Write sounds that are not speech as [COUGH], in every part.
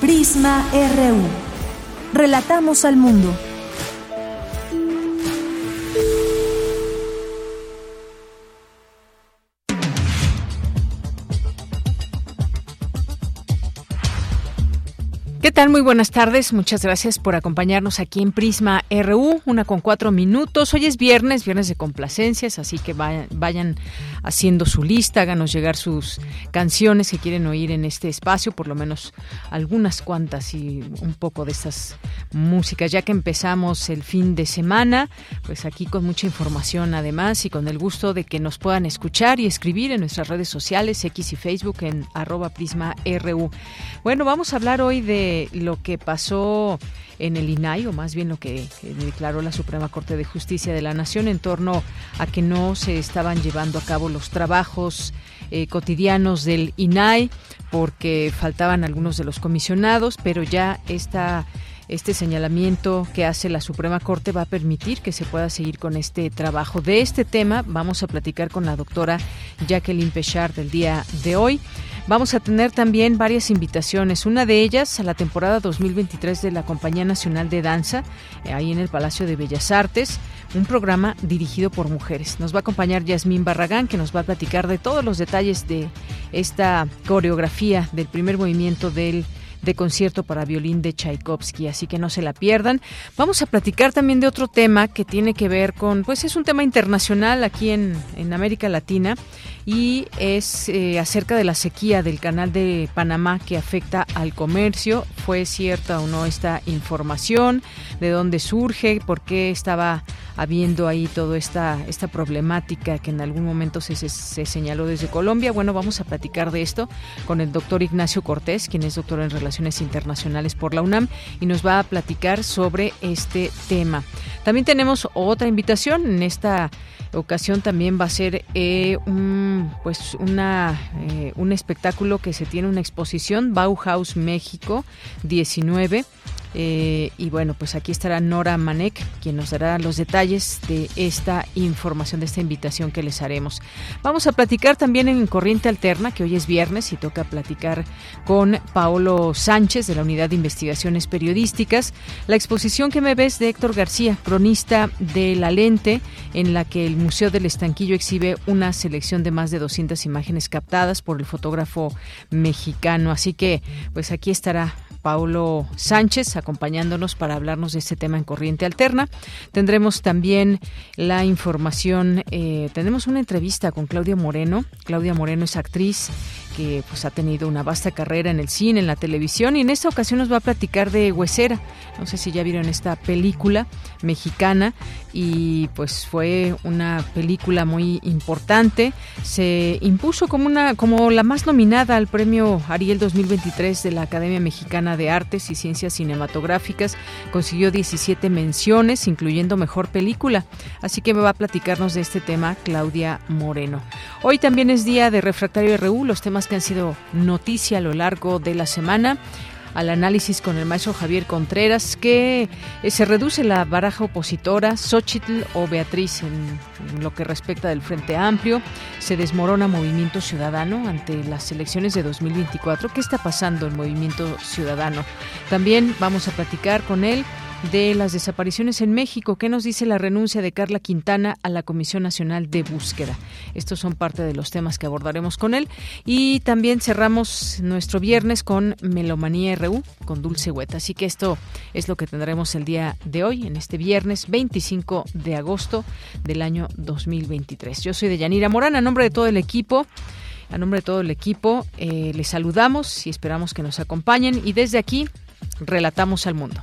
Prisma RU. Relatamos al mundo. ¿Qué tal? Muy buenas tardes. Muchas gracias por acompañarnos aquí en Prisma RU, una con cuatro minutos. Hoy es viernes, viernes de complacencias, así que vayan, haciendo su lista, háganos llegar sus canciones que quieren oír en este espacio, por lo menos algunas cuantas y un poco de estas músicas. Ya que empezamos el fin de semana, pues aquí con mucha información además y con el gusto de que nos puedan escuchar y escribir en nuestras redes sociales, X y Facebook en arroba Prisma RU. Bueno, vamos a hablar hoy de lo que pasó en el INAI, o más bien lo que, declaró la Suprema Corte de Justicia de la Nación en torno a que no se estaban llevando a cabo los trabajos eh, cotidianos del INAI porque faltaban algunos de los comisionados, pero ya este señalamiento que hace la Suprema Corte va a permitir que se pueda seguir con este trabajo. De este tema vamos a platicar con la doctora Jacqueline Pechard del día de hoy. Vamos a tener también varias invitaciones. Una de ellas a la temporada 2023 de la Compañía Nacional de Danza, eh, ahí en el Palacio de Bellas Artes, un programa dirigido por mujeres. Nos va a acompañar Yasmín Barragán, que nos va a platicar de todos los detalles de esta coreografía del primer movimiento del de concierto para violín de Tchaikovsky, así que no se la pierdan. Vamos a platicar también de otro tema que tiene que ver con, pues es un tema internacional aquí en, en América Latina y es eh, acerca de la sequía del canal de Panamá que afecta al comercio. ¿Fue cierta o no esta información? ¿De dónde surge? ¿Por qué estaba habiendo ahí toda esta, esta problemática que en algún momento se, se, señaló desde Colombia? Bueno, vamos a platicar de esto con el doctor Ignacio Cortés, quien es doctor en Relaciones Internacionales por la UNAM y nos va a platicar sobre este tema. También tenemos otra invitación en esta ocasión también va a ser eh, pues una, eh, un espectáculo que se tiene una exposición Bauhaus México 19 eh, y bueno, pues aquí estará Nora Manek, quien nos dará los detalles de esta información, de esta invitación que les haremos. Vamos a platicar también en Corriente Alterna, que hoy es viernes y toca platicar con Paolo Sánchez de la Unidad de Investigaciones Periodísticas. La exposición que me ves de Héctor García, cronista de La Lente, en la que el Museo del Estanquillo exhibe una selección de más de 200 imágenes captadas por el fotógrafo mexicano. Así que, pues aquí estará Paulo Sánchez acompañándonos para hablarnos de este tema en Corriente Alterna. Tendremos también la información, eh, tenemos una entrevista con Claudia Moreno. Claudia Moreno es actriz que pues ha tenido una vasta carrera en el cine, en la televisión y en esta ocasión nos va a platicar de Huesera. No sé si ya vieron esta película mexicana y pues fue una película muy importante. Se impuso como una como la más nominada al Premio Ariel 2023 de la Academia Mexicana de Artes y Ciencias Cinematográficas. Consiguió 17 menciones, incluyendo mejor película. Así que me va a platicarnos de este tema Claudia Moreno. Hoy también es día de Refractario RU, los temas que han sido noticia a lo largo de la semana al análisis con el maestro Javier Contreras, que eh, se reduce la baraja opositora, Xochitl o Beatriz en, lo que respecta del Frente Amplio, se desmorona Movimiento Ciudadano ante las elecciones de 2024. ¿Qué está pasando en Movimiento Ciudadano? También vamos a platicar con él de las desapariciones en México. ¿Qué nos dice la renuncia de Carla Quintana a la Comisión Nacional de Búsqueda? Estos son parte de los temas que abordaremos con él. Y también cerramos nuestro viernes con Melomanía RU, con Dulce Hueta. Así que esto es lo que tendremos el día de hoy, en este viernes 25 de agosto del año 2023. Yo soy Deyanira Morán, a nombre de todo el equipo. A nombre de todo el equipo, eh, les saludamos y esperamos que nos acompañen. Y desde aquí, relatamos al mundo.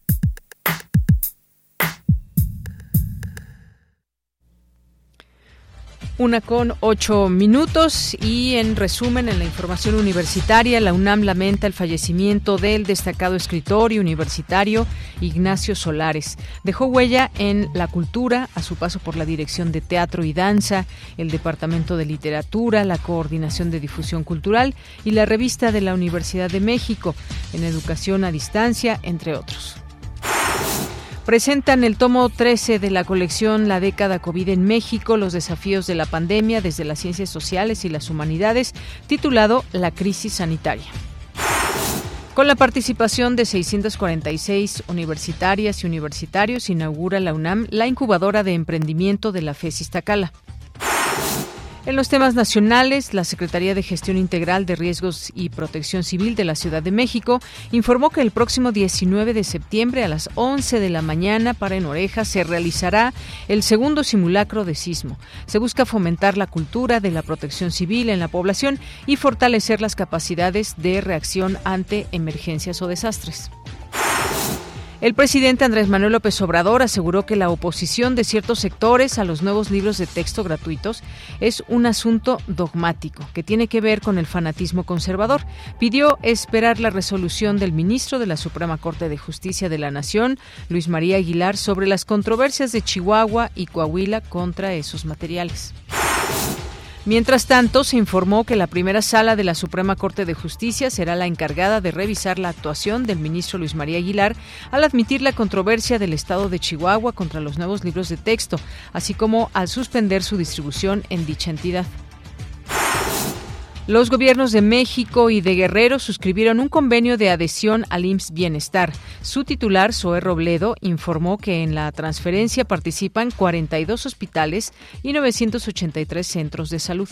Una con ocho minutos y en resumen en la información universitaria, la UNAM lamenta el fallecimiento del destacado escritor y universitario Ignacio Solares. Dejó huella en la cultura a su paso por la dirección de teatro y danza, el departamento de literatura, la coordinación de difusión cultural y la revista de la Universidad de México en educación a distancia, entre otros presentan el tomo 13 de la colección La década COVID en México, los desafíos de la pandemia desde las ciencias sociales y las humanidades, titulado La crisis sanitaria. Con la participación de 646 universitarias y universitarios, inaugura la UNAM la incubadora de emprendimiento de la FES Iztacala. En los temas nacionales, la Secretaría de Gestión Integral de Riesgos y Protección Civil de la Ciudad de México informó que el próximo 19 de septiembre a las 11 de la mañana para en Oreja se realizará el segundo simulacro de sismo. Se busca fomentar la cultura de la protección civil en la población y fortalecer las capacidades de reacción ante emergencias o desastres. El presidente Andrés Manuel López Obrador aseguró que la oposición de ciertos sectores a los nuevos libros de texto gratuitos es un asunto dogmático que tiene que ver con el fanatismo conservador. Pidió esperar la resolución del ministro de la Suprema Corte de Justicia de la Nación, Luis María Aguilar, sobre las controversias de Chihuahua y Coahuila contra esos materiales. Mientras tanto, se informó que la primera sala de la Suprema Corte de Justicia será la encargada de revisar la actuación del ministro Luis María Aguilar al admitir la controversia del Estado de Chihuahua contra los nuevos libros de texto, así como al suspender su distribución en dicha entidad. Los gobiernos de México y de Guerrero suscribieron un convenio de adhesión al IMSS Bienestar. Su titular, Zoe Robledo, informó que en la transferencia participan 42 hospitales y 983 centros de salud.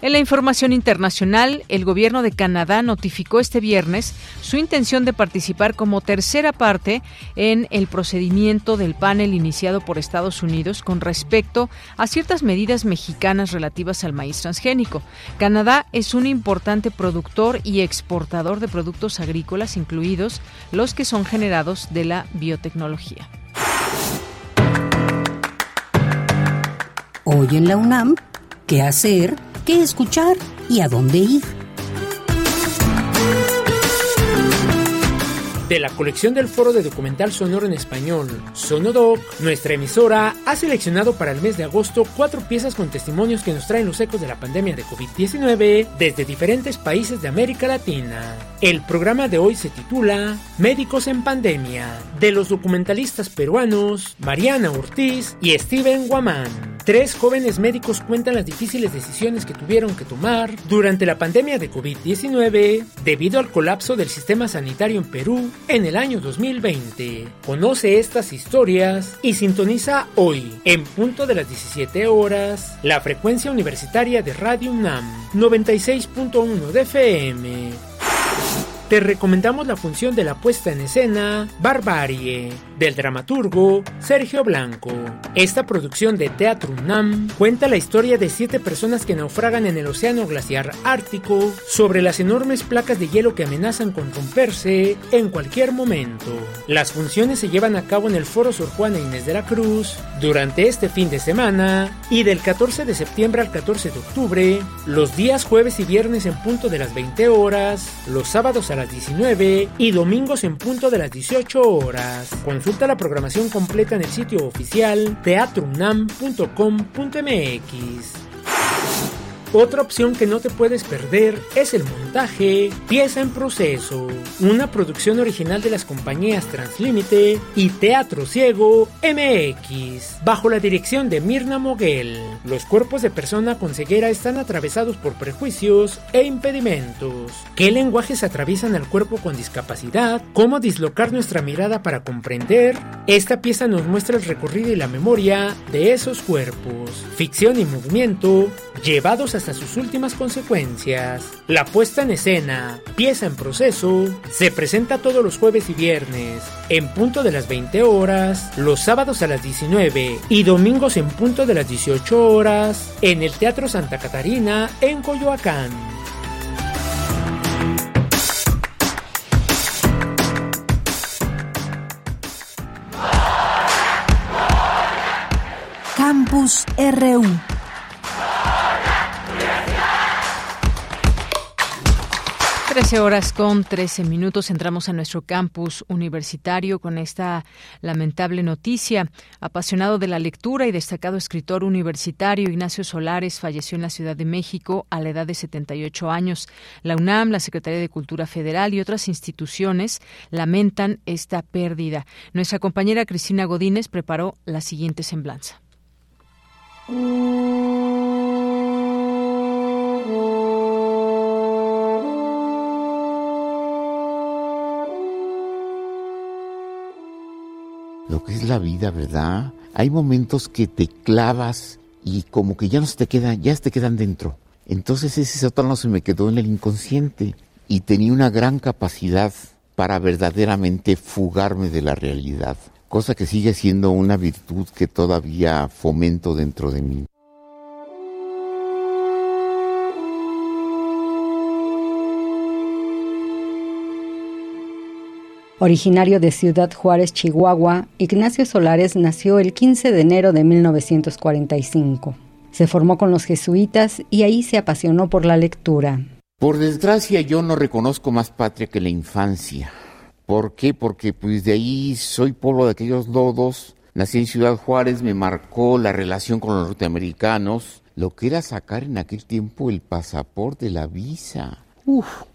En la información internacional, el gobierno de Canadá notificó este viernes su intención de participar como tercera parte en el procedimiento del panel iniciado por Estados Unidos con respecto a ciertas medidas mexicanas relativas al maíz transgénico. Canadá es un importante productor y exportador de productos agrícolas, incluidos los que son generados de la biotecnología. Hoy en la UNAM, ¿qué hacer? Qué escuchar y a dónde ir. De la colección del Foro de Documental Sonoro en Español, Sonodoc, nuestra emisora ha seleccionado para el mes de agosto cuatro piezas con testimonios que nos traen los ecos de la pandemia de COVID-19 desde diferentes países de América Latina. El programa de hoy se titula Médicos en Pandemia, de los documentalistas peruanos Mariana Ortiz y Steven Guamán. Tres jóvenes médicos cuentan las difíciles decisiones que tuvieron que tomar durante la pandemia de COVID-19 debido al colapso del sistema sanitario en Perú en el año 2020. Conoce estas historias y sintoniza hoy, en punto de las 17 horas, la frecuencia universitaria de Radio UNAM 96.1 de FM te recomendamos la función de la puesta en escena Barbarie, del dramaturgo Sergio Blanco. Esta producción de Teatro UNAM cuenta la historia de siete personas que naufragan en el océano glaciar ártico sobre las enormes placas de hielo que amenazan con romperse en cualquier momento. Las funciones se llevan a cabo en el Foro Sor Juana Inés de la Cruz durante este fin de semana y del 14 de septiembre al 14 de octubre, los días jueves y viernes en punto de las 20 horas, los sábados a las 19 y domingos en punto de las 18 horas. Consulta la programación completa en el sitio oficial teatrunam.com.mx. Otra opción que no te puedes perder es el montaje Pieza en Proceso, una producción original de las compañías Translímite y Teatro Ciego MX, bajo la dirección de Mirna Moguel. Los cuerpos de persona con ceguera están atravesados por prejuicios e impedimentos. ¿Qué lenguajes atraviesan al cuerpo con discapacidad? ¿Cómo dislocar nuestra mirada para comprender? Esta pieza nos muestra el recorrido y la memoria de esos cuerpos. Ficción y movimiento llevados hasta sus últimas consecuencias. La puesta en escena, pieza en proceso, se presenta todos los jueves y viernes, en punto de las 20 horas, los sábados a las 19 y domingos en punto de las 18 horas, en el Teatro Santa Catarina, en Coyoacán. Campus RU 13 horas con 13 minutos entramos a nuestro campus universitario con esta lamentable noticia. Apasionado de la lectura y destacado escritor universitario, Ignacio Solares falleció en la Ciudad de México a la edad de 78 años. La UNAM, la Secretaría de Cultura Federal y otras instituciones lamentan esta pérdida. Nuestra compañera Cristina Godínez preparó la siguiente semblanza. [LAUGHS] lo que es la vida, ¿verdad? Hay momentos que te clavas y como que ya no se te quedan, ya se te quedan dentro. Entonces ese sótano se me quedó en el inconsciente y tenía una gran capacidad para verdaderamente fugarme de la realidad, cosa que sigue siendo una virtud que todavía fomento dentro de mí. Originario de Ciudad Juárez, Chihuahua, Ignacio Solares nació el 15 de enero de 1945. Se formó con los jesuitas y ahí se apasionó por la lectura. Por desgracia yo no reconozco más patria que la infancia. ¿Por qué? Porque pues de ahí soy pueblo de aquellos lodos. Nací en Ciudad Juárez, me marcó la relación con los norteamericanos, lo que era sacar en aquel tiempo el pasaporte, la visa.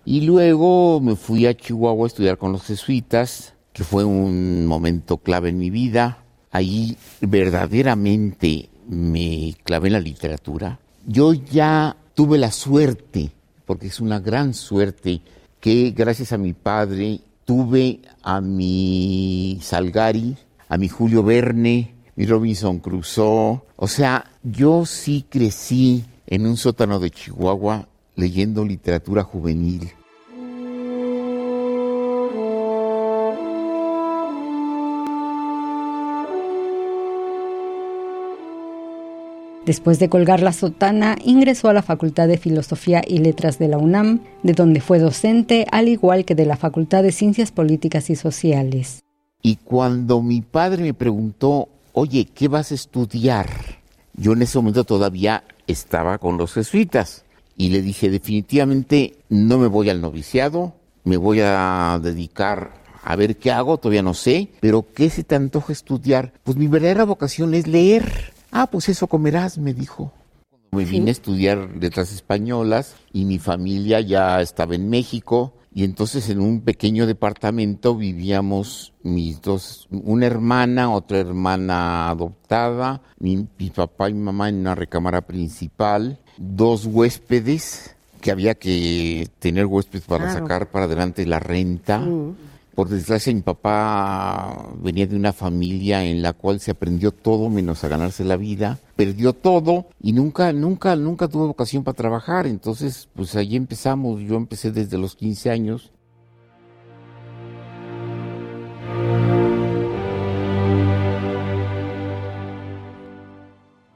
Y luego me fui a Chihuahua a estudiar con los jesuitas, que fue un momento clave en mi vida. Ahí verdaderamente me clavé en la literatura. Yo ya tuve la suerte, porque es una gran suerte, que gracias a mi padre tuve a mi Salgari, a mi Julio Verne, mi Robinson Crusoe. O sea, yo sí crecí en un sótano de Chihuahua leyendo literatura juvenil. Después de colgar la sotana, ingresó a la Facultad de Filosofía y Letras de la UNAM, de donde fue docente, al igual que de la Facultad de Ciencias Políticas y Sociales. Y cuando mi padre me preguntó, oye, ¿qué vas a estudiar? Yo en ese momento todavía estaba con los jesuitas y le dije definitivamente no me voy al noviciado, me voy a dedicar a ver qué hago, todavía no sé, pero ¿qué se te antoja estudiar? Pues mi verdadera vocación es leer. Ah, pues eso comerás, me dijo. Me vine a estudiar letras españolas y mi familia ya estaba en México y entonces en un pequeño departamento vivíamos mis dos, una hermana, otra hermana adoptada, mi, papá y mi mamá en una recámara principal dos huéspedes, que había que tener huéspedes para sacar para adelante la renta. Mm. Por desgracia, mi papá venía de una familia en la cual se aprendió todo menos a ganarse la vida, perdió todo y nunca, nunca, nunca tuvo vocación para trabajar. Entonces, pues ahí empezamos. Yo empecé desde los 15 años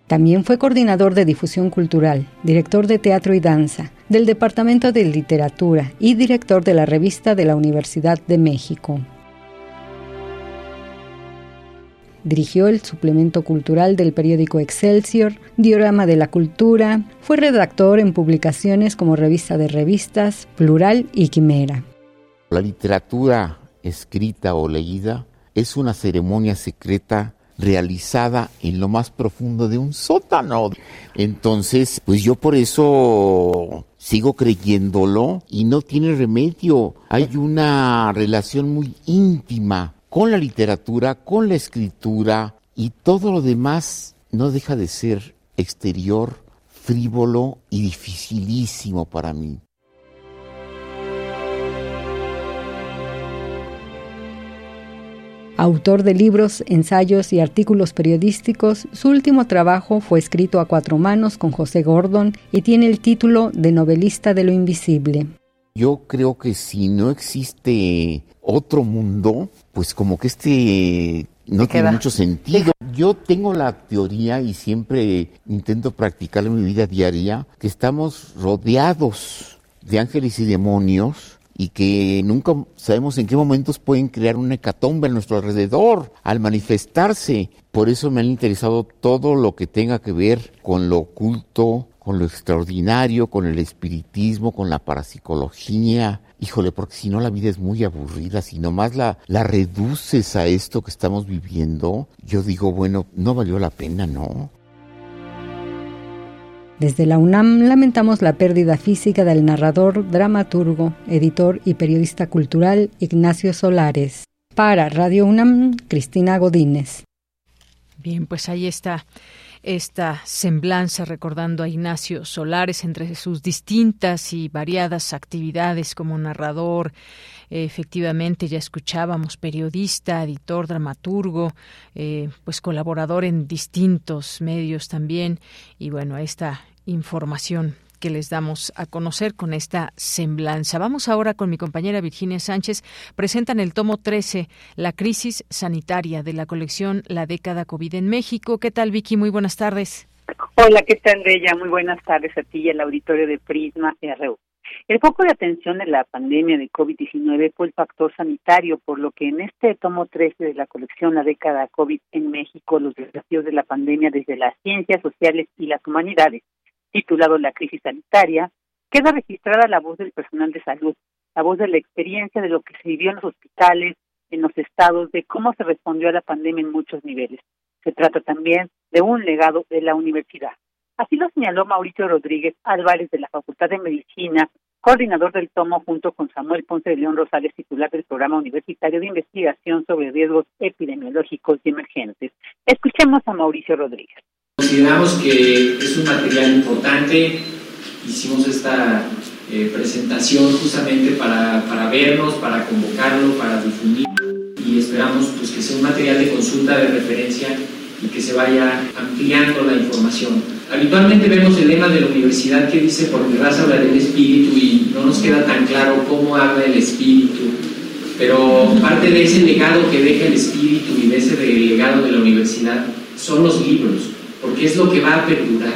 También fue coordinador de difusión cultural, director de teatro y danza, del Departamento de Literatura y director de la revista de la Universidad de México. Dirigió el suplemento cultural del periódico Excelsior, Diorama de la Cultura, fue redactor en publicaciones como Revista de Revistas, Plural y Quimera. La literatura escrita o leída es una ceremonia secreta realizada en lo más profundo de un sótano. Entonces, pues yo por eso sigo creyéndolo y no tiene remedio. Hay una relación muy íntima con la literatura, con la escritura y todo lo demás no deja de ser exterior, frívolo y dificilísimo para mí. Autor de libros, ensayos y artículos periodísticos, su último trabajo fue escrito a cuatro manos con José Gordon y tiene el título de Novelista de lo Invisible. Yo creo que si no existe otro mundo, pues como que este no tiene mucho sentido. Yo tengo la teoría y siempre intento practicarla en mi vida diaria, que estamos rodeados de ángeles y demonios y que nunca sabemos en qué momentos pueden crear una hecatombe a nuestro alrededor al manifestarse. Por eso me han interesado todo lo que tenga que ver con lo oculto, con lo extraordinario, con el espiritismo, con la parapsicología. Híjole, porque si no la vida es muy aburrida, si nomás la, la reduces a esto que estamos viviendo, yo digo, bueno, no valió la pena, ¿no? Desde la UNAM lamentamos la pérdida física del narrador, dramaturgo, editor y periodista cultural Ignacio Solares. Para Radio UNAM, Cristina Godínez. Bien, pues ahí está esta semblanza recordando a Ignacio Solares entre sus distintas y variadas actividades como narrador. efectivamente, ya escuchábamos periodista, editor, dramaturgo, eh, pues colaborador en distintos medios también. Y bueno, esta información que les damos a conocer con esta semblanza. Vamos ahora con mi compañera Virginia Sánchez. Presentan el tomo 13, La crisis sanitaria de la colección La década COVID en México. ¿Qué tal, Vicky? Muy buenas tardes. Hola, ¿qué tal, Bella? Muy buenas tardes a ti y al auditorio de Prisma RU. El foco de atención de la pandemia de COVID-19 fue el factor sanitario, por lo que en este tomo 13 de la colección La década COVID en México, los desafíos de la pandemia desde las ciencias sociales y las humanidades, titulado La crisis sanitaria, queda registrada la voz del personal de salud, la voz de la experiencia de lo que se vivió en los hospitales, en los estados, de cómo se respondió a la pandemia en muchos niveles. Se trata también de un legado de la universidad. Así lo señaló Mauricio Rodríguez Álvarez de la Facultad de Medicina, coordinador del tomo junto con Samuel Ponce de León Rosales, titular del programa universitario de investigación sobre riesgos epidemiológicos y emergentes. Escuchemos a Mauricio Rodríguez. Consideramos que es un material importante, hicimos esta eh, presentación justamente para, para, vernos, para convocarlo, para difundir y esperamos pues, que sea un material de consulta, de referencia y que se vaya ampliando la información. Habitualmente vemos el lema de la universidad que dice por mi raza habla del espíritu y no nos queda tan claro cómo habla el espíritu, pero parte de ese legado que deja el espíritu y de ese legado de la universidad son los libros porque es lo que va a perdurar.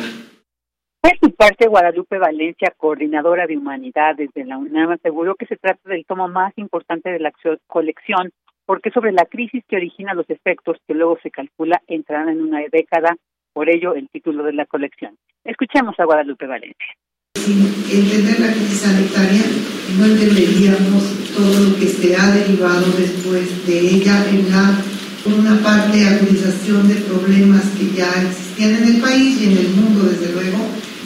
Por su parte, Guadalupe Valencia, coordinadora de humanidades de la UNAM, aseguró que se trata del tomo más importante de la colección, porque sobre la crisis que origina los efectos que luego se calcula entrarán en una década, por ello el título de la colección. Escuchemos a Guadalupe Valencia. Sin entender la crisis sanitaria, no entenderíamos todo lo que se ha derivado después de ella en la por una parte, agudización de problemas que ya existían en el país y en el mundo, desde luego,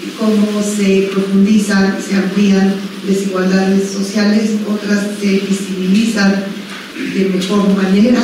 y cómo se profundizan, se amplían desigualdades sociales, otras se visibilizan de mejor manera,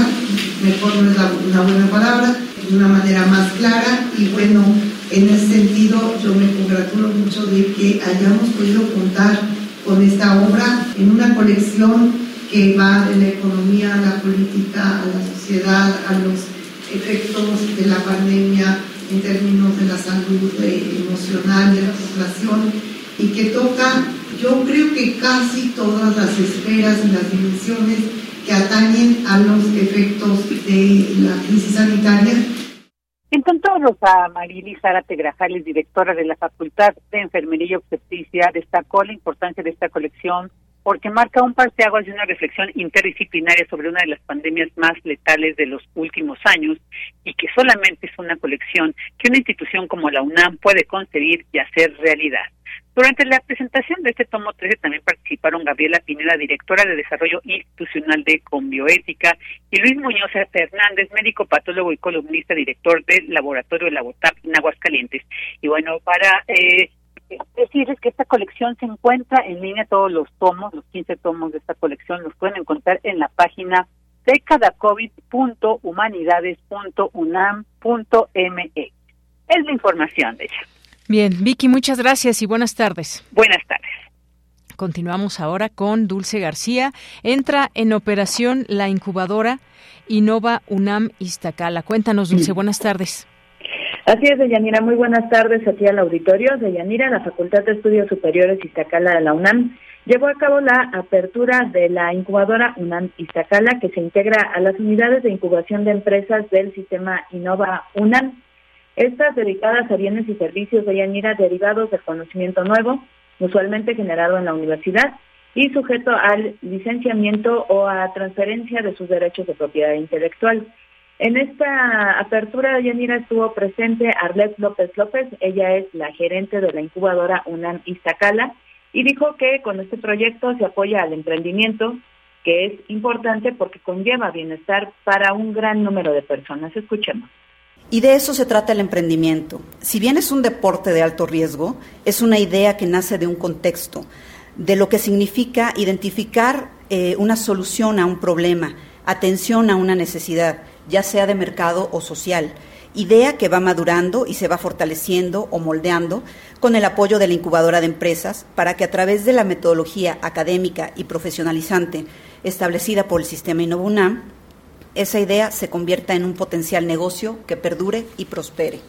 mejor no es una buena palabra, de una manera más clara y bueno, en ese sentido yo me congratulo mucho de que hayamos podido contar con esta obra en una colección que va de la economía a la política, a la sociedad, a los efectos de la pandemia en términos de la salud emocional de la población y que toca, yo creo que casi todas las esferas y las dimensiones que atañen a los efectos de la crisis sanitaria. En tanto, Rosa Marili Zárate Grajales, directora de la Facultad de Enfermería y Obstetricia, destacó la importancia de esta colección porque marca un parteaguas de una reflexión interdisciplinaria sobre una de las pandemias más letales de los últimos años y que solamente es una colección que una institución como la UNAM puede concebir y hacer realidad. Durante la presentación de este tomo 13 también participaron Gabriela Pineda, directora de Desarrollo Institucional de Conbioética, y Luis Muñoz Fernández, médico patólogo y columnista, director del Laboratorio de la BOTAP en Aguascalientes. Y bueno, para eh, decirles que esta colección se encuentra en línea, todos los tomos, los 15 tomos de esta colección los pueden encontrar en la página decadacovid.humanidades.unam.me. Es la información de ella. Bien, Vicky, muchas gracias y buenas tardes. Buenas tardes. Continuamos ahora con Dulce García. Entra en operación la incubadora Innova UNAM Iztacala. Cuéntanos, Dulce, buenas tardes. Así es, Deyanira. Muy buenas tardes aquí al auditorio. Deyanira, la Facultad de Estudios Superiores Iztacala de la UNAM llevó a cabo la apertura de la incubadora UNAM Iztacala, que se integra a las unidades de incubación de empresas del sistema Innova UNAM. Estas dedicadas a bienes y servicios de Yanira derivados del conocimiento nuevo, usualmente generado en la universidad y sujeto al licenciamiento o a transferencia de sus derechos de propiedad intelectual. En esta apertura de Yanira estuvo presente Arlet López López, ella es la gerente de la incubadora UNAM Iztacala y dijo que con este proyecto se apoya al emprendimiento, que es importante porque conlleva bienestar para un gran número de personas. Escuchemos. Y de eso se trata el emprendimiento. Si bien es un deporte de alto riesgo, es una idea que nace de un contexto, de lo que significa identificar eh, una solución a un problema, atención a una necesidad, ya sea de mercado o social idea que va madurando y se va fortaleciendo o moldeando con el apoyo de la incubadora de empresas para que a través de la metodología académica y profesionalizante establecida por el sistema InnovaUNAM, esa idea se convierta en un potencial negocio que perdure y prospere.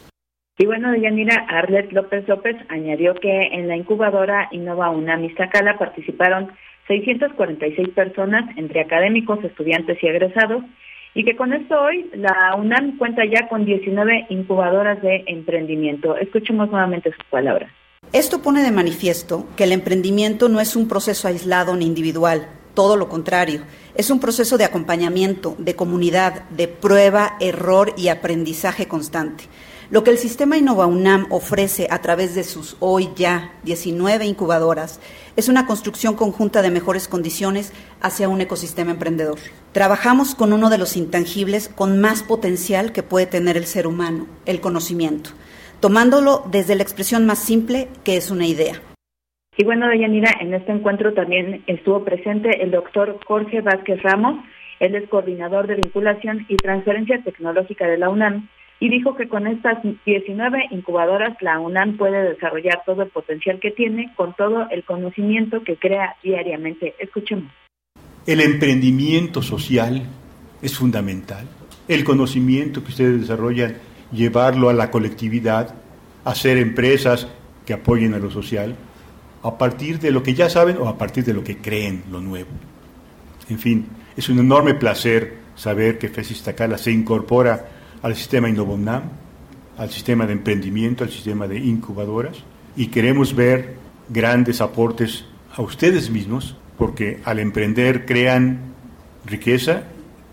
Y bueno, Yanira Arlet López López añadió que en la incubadora Innova UNAM Iztacala participaron 646 personas entre académicos, estudiantes y egresados y que con esto hoy la UNAM cuenta ya con 19 incubadoras de emprendimiento. Escuchemos nuevamente sus palabras. Esto pone de manifiesto que el emprendimiento no es un proceso aislado ni individual, todo lo contrario, es un proceso de acompañamiento, de comunidad, de prueba, error y aprendizaje constante. Lo que el sistema Innova UNAM ofrece a través de sus hoy ya 19 incubadoras es una construcción conjunta de mejores condiciones hacia un ecosistema emprendedor. Trabajamos con uno de los intangibles con más potencial que puede tener el ser humano, el conocimiento, tomándolo desde la expresión más simple que es una idea. Y bueno, Deyanira, en este encuentro también estuvo presente el doctor Jorge Vázquez Ramos, él es coordinador de vinculación y transferencia tecnológica de la UNAM, y dijo que con estas 19 incubadoras la UNAM puede desarrollar todo el potencial que tiene con todo el conocimiento que crea diariamente. Escuchemos. El emprendimiento social es fundamental. El conocimiento que ustedes desarrollan, llevarlo a la colectividad, hacer empresas que apoyen a lo social, a partir de lo que ya saben o a partir de lo que creen, lo nuevo. En fin, es un enorme placer saber que FESIS Tacala se incorpora al sistema Innovonam, al sistema de emprendimiento, al sistema de incubadoras y queremos ver grandes aportes a ustedes mismos porque al emprender crean riqueza,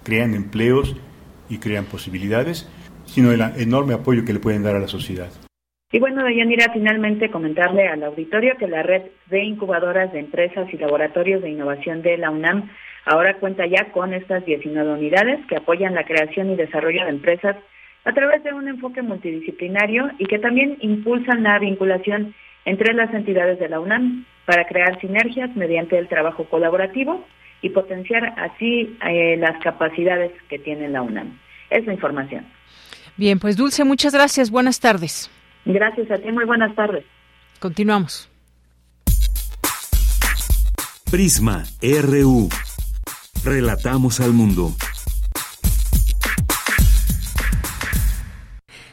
crean empleos y crean posibilidades, sino el enorme apoyo que le pueden dar a la sociedad. Y bueno, Deyanira, finalmente comentarle al auditorio que la red de incubadoras de empresas y laboratorios de innovación de la UNAM Ahora cuenta ya con estas 19 unidades que apoyan la creación y desarrollo de empresas a través de un enfoque multidisciplinario y que también impulsan la vinculación entre las entidades de la UNAM para crear sinergias mediante el trabajo colaborativo y potenciar así eh, las capacidades que tiene la UNAM. Es la información. Bien, pues Dulce, muchas gracias. Buenas tardes. Gracias a ti, muy buenas tardes. Continuamos. Prisma RU. Relatamos al mundo.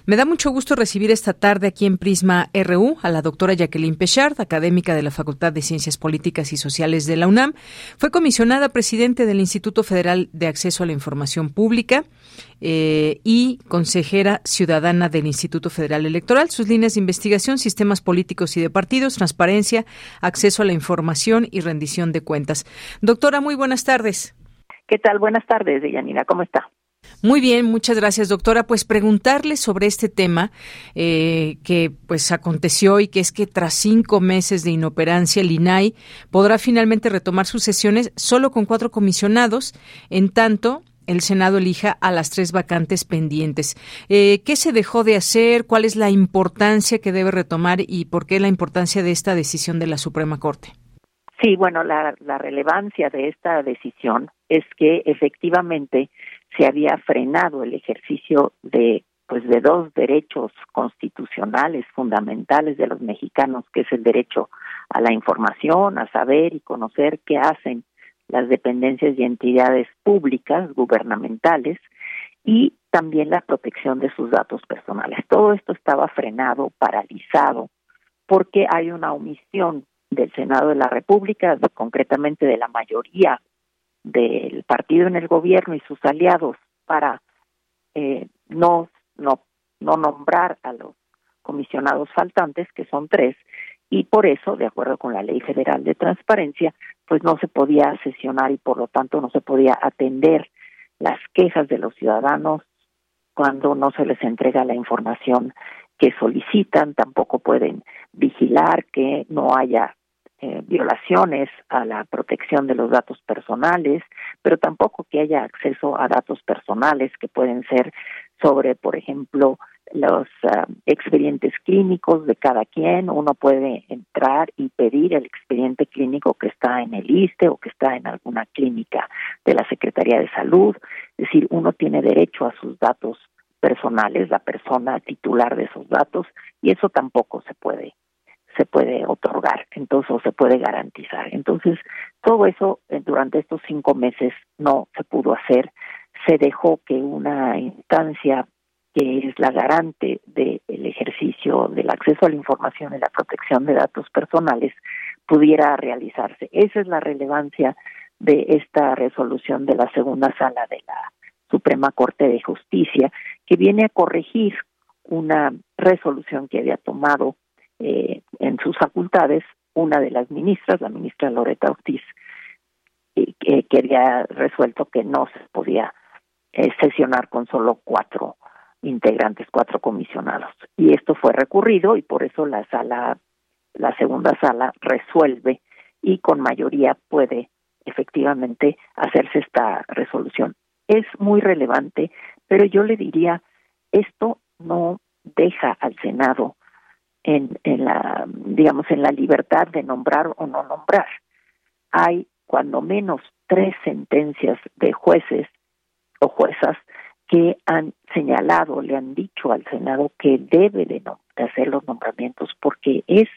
Me da mucho gusto recibir esta tarde aquí en Prisma RU a la doctora Jacqueline Pechard, académica de la Facultad de Ciencias Políticas y Sociales de la UNAM. Fue comisionada presidente del Instituto Federal de Acceso a la Información Pública eh, y consejera ciudadana del Instituto Federal Electoral. Sus líneas de investigación, sistemas políticos y de partidos, transparencia, acceso a la información y rendición de cuentas. Doctora, muy buenas tardes. ¿Qué tal? Buenas tardes, Deyanira. ¿Cómo está? Muy bien, muchas gracias, doctora. Pues preguntarle sobre este tema eh, que pues aconteció y que es que tras cinco meses de inoperancia, el INAI podrá finalmente retomar sus sesiones solo con cuatro comisionados, en tanto el Senado elija a las tres vacantes pendientes. Eh, ¿Qué se dejó de hacer? ¿Cuál es la importancia que debe retomar y por qué la importancia de esta decisión de la Suprema Corte? Sí, bueno, la relevancia de esta decisión es que efectivamente se había frenado el ejercicio de pues de dos derechos constitucionales fundamentales de los mexicanos, que es el derecho a la información, a saber y conocer qué hacen las dependencias y entidades públicas, gubernamentales, y también la protección de sus datos personales. Todo esto estaba frenado, paralizado, porque hay una omisión del Senado de la República, concretamente de la mayoría del partido en el gobierno y sus aliados para eh, no, no, no nombrar a los comisionados faltantes, que son tres, y por eso, de acuerdo con la Ley Federal de Transparencia, pues no se podía sesionar y por lo tanto no se podía atender las quejas de los ciudadanos cuando no se les entrega la información que solicitan, tampoco pueden vigilar que no haya eh, violaciones a la protección de los datos personales, pero tampoco que haya acceso a datos personales que pueden ser sobre, por ejemplo, los ah, expedientes clínicos de cada quien. Uno puede entrar y pedir el expediente clínico que está en el ISTE o que está en alguna clínica de la Secretaría de Salud. Es decir, uno tiene derecho a sus datos personales, la persona titular de esos datos, y eso tampoco se puede se puede otorgar, entonces o se puede garantizar. Entonces, todo eso eh, durante estos cinco meses no se pudo hacer. Se dejó que una instancia que es la garante del ejercicio del acceso a la información y la protección de datos personales, pudiera realizarse. Esa es la relevancia de esta resolución de la segunda sala de la Suprema Corte de Justicia, que viene a corregir una resolución que había tomado eh, en sus facultades una de las ministras, la ministra Loreta Ortiz, que, había resuelto que no se podía eh, sesionar con solo cuatro integrantes, cuatro comisionados. Y esto fue recurrido y por eso la sala, la segunda sala resuelve y con mayoría puede efectivamente hacerse esta resolución. Es muy relevante, pero yo le diría, esto no deja al Senado en, en la, digamos, en la libertad de nombrar o no nombrar. Hay cuando menos tres sentencias de jueces o juezas que han señalado, le han dicho al Senado que debe de, hacer los nombramientos porque es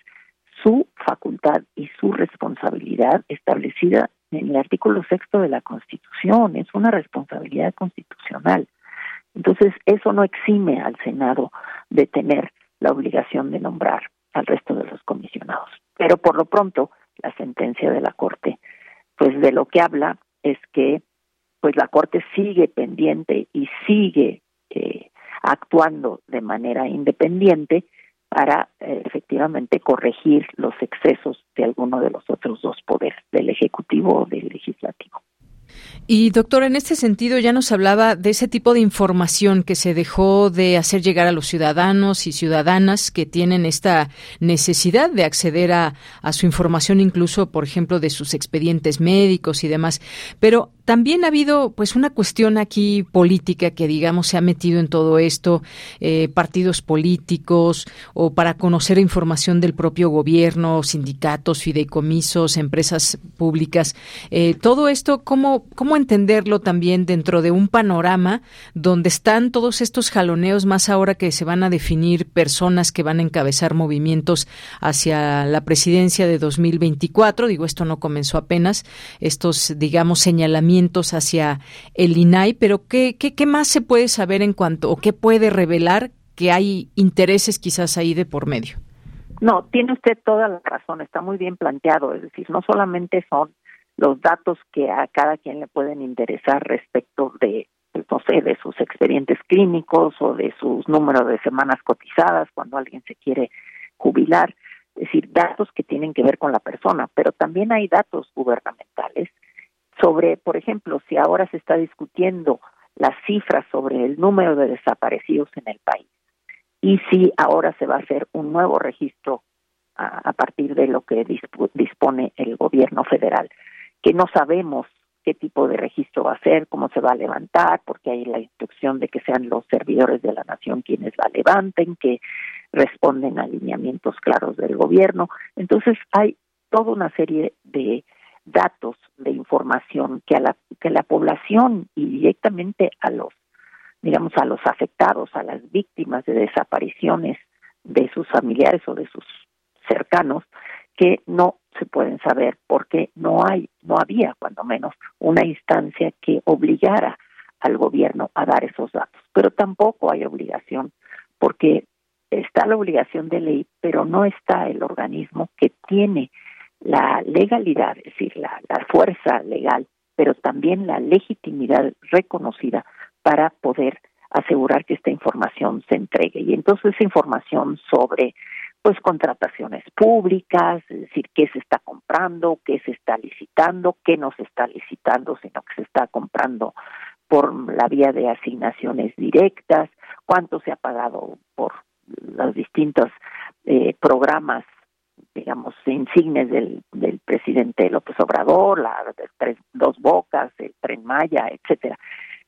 su facultad y su responsabilidad establecida en el artículo sexto de la Constitución, es una responsabilidad constitucional. Entonces, eso no exime al Senado de tener la obligación de nombrar al resto de los comisionados. Pero por lo pronto, la sentencia de la Corte, pues de lo que habla es que pues la Corte sigue pendiente y sigue eh, actuando de manera independiente para eh, efectivamente corregir los excesos de alguno de los otros dos poderes, del Ejecutivo o del Legislativo. Y doctor, en este sentido ya nos hablaba de ese tipo de información que se dejó de hacer llegar a los ciudadanos y ciudadanas que tienen esta necesidad de acceder a, a su información, incluso, por ejemplo, de sus expedientes médicos y demás. Pero también ha habido pues una cuestión aquí política que digamos se ha metido en todo esto, eh, partidos políticos o para conocer información del propio gobierno, sindicatos, fideicomisos, empresas públicas. Eh, todo esto, ¿cómo, ¿cómo entenderlo también dentro de un panorama donde están todos estos jaloneos, más ahora que se van a definir personas que van a encabezar movimientos hacia la presidencia de 2024? Digo, esto no comenzó apenas, estos, digamos, señalamientos hacia el INAI, pero ¿qué, qué, qué más se puede saber en cuanto o qué puede revelar que hay intereses quizás ahí de por medio? No, tiene usted toda la razón, está muy bien planteado, es decir, no solamente son los datos que a cada quien le pueden interesar respecto de, pues, no sé, de sus expedientes clínicos o de sus números de semanas cotizadas cuando alguien se quiere jubilar, es decir, datos que tienen que ver con la persona, pero también hay datos gubernamentales sobre, por ejemplo, si ahora se está discutiendo las cifras sobre el número de desaparecidos en el país y si ahora se va a hacer un nuevo registro a, partir de lo que dispone el gobierno federal, que no sabemos qué tipo de registro va a ser, cómo se va a levantar, porque hay la instrucción de que sean los servidores de la nación quienes la levanten, que responden a alineamientos claros del gobierno. Entonces hay toda una serie de datos de información que a la que la población y directamente a los digamos a los afectados, a las víctimas de desapariciones de sus familiares o de sus cercanos que no se pueden saber porque no hay no había cuando menos una instancia que obligara al gobierno a dar esos datos, pero tampoco hay obligación porque está la obligación de ley, pero no está el organismo que tiene la legalidad, es decir, la, fuerza legal, pero también la legitimidad reconocida para poder asegurar que esta información se entregue. Y entonces información sobre pues contrataciones públicas, es decir, qué se está comprando, qué se está licitando, qué no se está licitando, sino que se está comprando por la vía de asignaciones directas, cuánto se ha pagado por los distintos eh, programas digamos, insignes del, del presidente López Obrador, la dos bocas, el tren Maya, etcétera.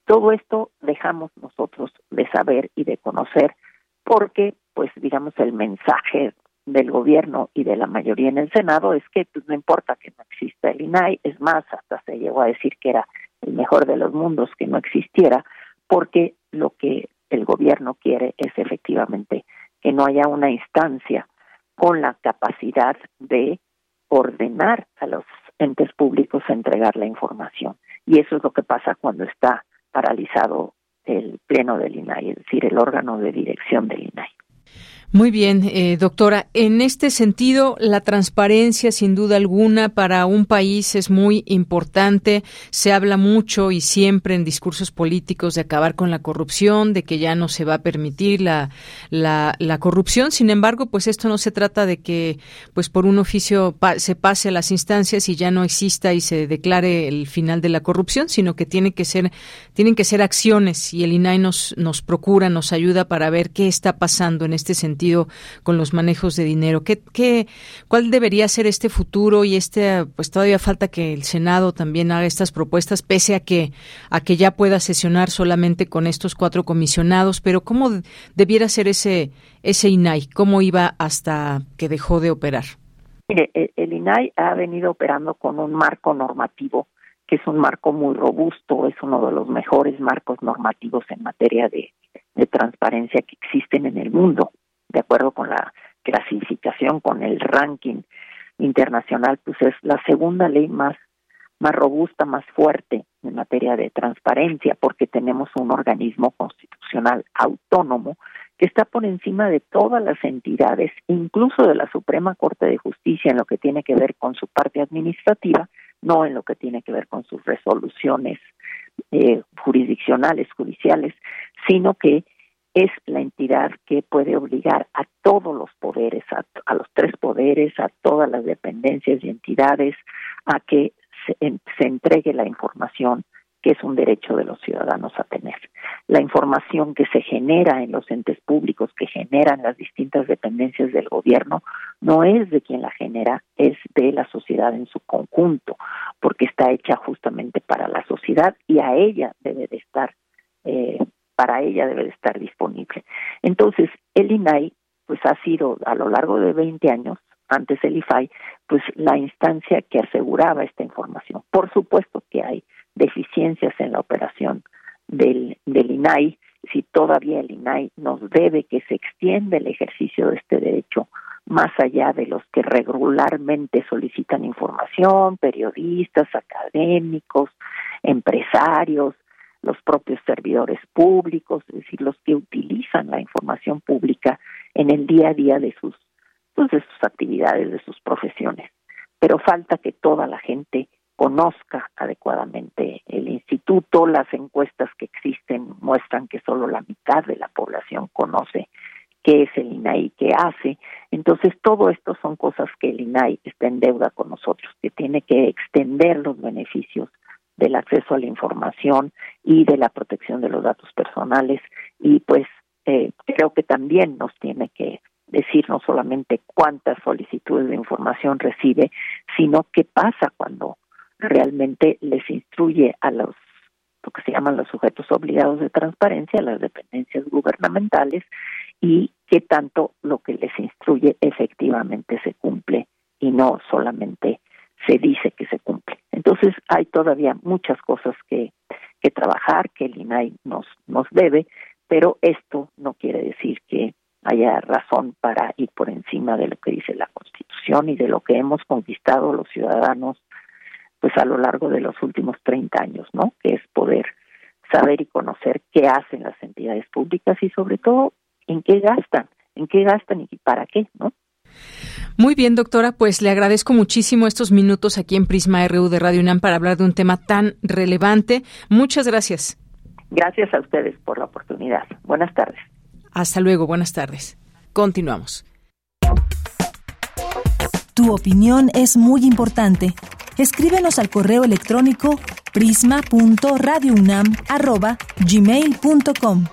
Todo esto dejamos nosotros de saber y de conocer porque, pues, digamos, el mensaje del gobierno y de la mayoría en el Senado es que pues, no importa que no exista el INAI, es más, hasta se llegó a decir que era el mejor de los mundos que no existiera, porque lo que el gobierno quiere es efectivamente que no haya una instancia con la capacidad de ordenar a los entes públicos a entregar la información. Y eso es lo que pasa cuando está paralizado el pleno del INAI, es decir, el órgano de dirección del INAI. Muy bien, eh, doctora. En este sentido, la transparencia, sin duda alguna, para un país es muy importante. Se habla mucho y siempre en discursos políticos de acabar con la corrupción, de que ya no se va a permitir la, la, la corrupción. Sin embargo, pues esto no se trata de que, pues por un oficio se pase a las instancias y ya no exista y se declare el final de la corrupción, sino que tiene que ser, tienen que ser acciones y el INAI nos, nos procura, nos ayuda para ver qué está pasando en este sentido con los manejos de dinero. ¿Qué, qué, ¿Cuál debería ser este futuro? Y este, pues todavía falta que el Senado también haga estas propuestas, pese a que, a que ya pueda sesionar solamente con estos cuatro comisionados. Pero ¿cómo debiera ser ese, ese INAI? ¿Cómo iba hasta que dejó de operar? Mire, e, el INAI ha venido operando con un marco normativo que es un marco muy robusto, es uno de los mejores marcos normativos en materia de, de transparencia que existen en el mundo de acuerdo con la clasificación, con el ranking internacional, pues es la segunda ley más más robusta, más fuerte en materia de transparencia, porque tenemos un organismo constitucional autónomo que está por encima de todas las entidades, incluso de la Suprema Corte de Justicia en lo que tiene que ver con su parte administrativa, no en lo que tiene que ver con sus resoluciones eh, jurisdiccionales, judiciales, sino que es la entidad que puede obligar a todos los poderes, a, los tres poderes, a todas las dependencias y entidades a que se, se, entregue la información que es un derecho de los ciudadanos a tener. La información que se genera en los entes públicos, que generan las distintas dependencias del gobierno, no es de quien la genera, es de la sociedad en su conjunto, porque está hecha justamente para la sociedad y a ella debe de estar eh, para ella debe de estar disponible. Entonces, el INAI pues ha sido a lo largo de 20 años, antes el IFAI, pues la instancia que aseguraba esta información. Por supuesto que hay deficiencias en la operación del, del INAI, si todavía el INAI nos debe que se extienda el ejercicio de este derecho más allá de los que regularmente solicitan información, periodistas, académicos, empresarios, los propios servidores públicos, es decir, los que utilizan la información pública en el día a día de sus, pues, de sus actividades, de sus profesiones. Pero falta que toda la gente conozca adecuadamente el instituto. Las encuestas que existen muestran que solo la mitad de la población conoce qué es el INAI, qué hace. Entonces, todo esto son cosas que el INAI está en deuda con nosotros, que tiene que extender los beneficios del acceso a la información y de la protección de los datos personales. Y pues eh, creo que también nos tiene que decir no solamente cuántas solicitudes de información recibe, sino qué pasa cuando realmente les instruye a los lo que se llaman los sujetos obligados de transparencia, las dependencias gubernamentales, y qué tanto lo que les instruye efectivamente se cumple y no solamente se dice que se cumple. Entonces hay todavía muchas cosas que, que trabajar, que el INAI nos, nos debe, pero esto no quiere decir que haya razón para ir por encima de lo que dice la Constitución y de lo que hemos conquistado los ciudadanos pues a lo largo de los últimos 30 años, ¿no? Que es poder saber y conocer qué hacen las entidades públicas y sobre todo en qué gastan, en qué gastan y para qué, ¿no? Muy bien, doctora, pues le agradezco muchísimo estos minutos aquí en Prisma RU de Radio UNAM para hablar de un tema tan relevante. Muchas gracias. Gracias a ustedes por la oportunidad. Buenas tardes. Hasta luego, buenas tardes. Continuamos. Tu opinión es muy importante. Escríbenos al correo electrónico prisma.radiounam@gmail.com.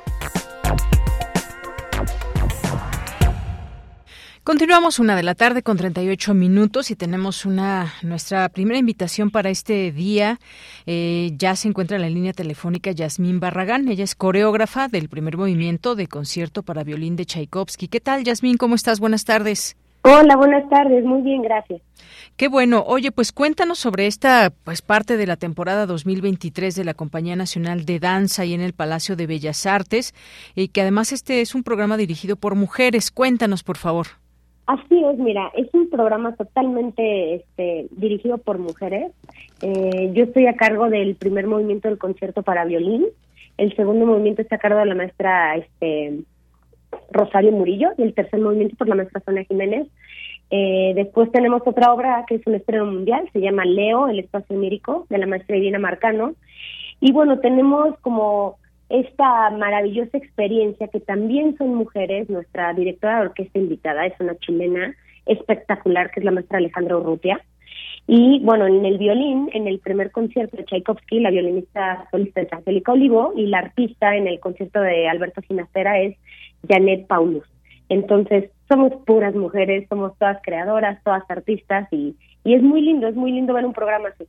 Continuamos una de la tarde con 38 minutos y tenemos una nuestra primera invitación para este día. Eh, ya se encuentra en la línea telefónica Yasmín Barragán. Ella es coreógrafa del primer movimiento de concierto para violín de Tchaikovsky. ¿Qué tal, Yasmín? ¿Cómo estás? Buenas tardes. Hola, buenas tardes. Muy bien, gracias. Qué bueno. Oye, pues cuéntanos sobre esta pues parte de la temporada 2023 de la Compañía Nacional de Danza y en el Palacio de Bellas Artes y que además este es un programa dirigido por mujeres. Cuéntanos, por favor. Así es, mira, es un programa totalmente este, dirigido por mujeres. Eh, yo estoy a cargo del primer movimiento del concierto para violín. El segundo movimiento está a cargo de la maestra este, Rosario Murillo y el tercer movimiento por la maestra Sonia Jiménez. Eh, después tenemos otra obra que es un estreno mundial, se llama Leo, el espacio onírico, de la maestra Irina Marcano. Y bueno, tenemos como esta maravillosa experiencia que también son mujeres. Nuestra directora de orquesta invitada es una chilena espectacular que es la maestra Alejandra Urrutia. Y bueno, en el violín, en el primer concierto de Tchaikovsky, la violinista solista es Angélica Olivo y la artista en el concierto de Alberto Ginastera es Janet Paulus. Entonces, somos puras mujeres, somos todas creadoras, todas artistas y, y es muy lindo, es muy lindo ver un programa así.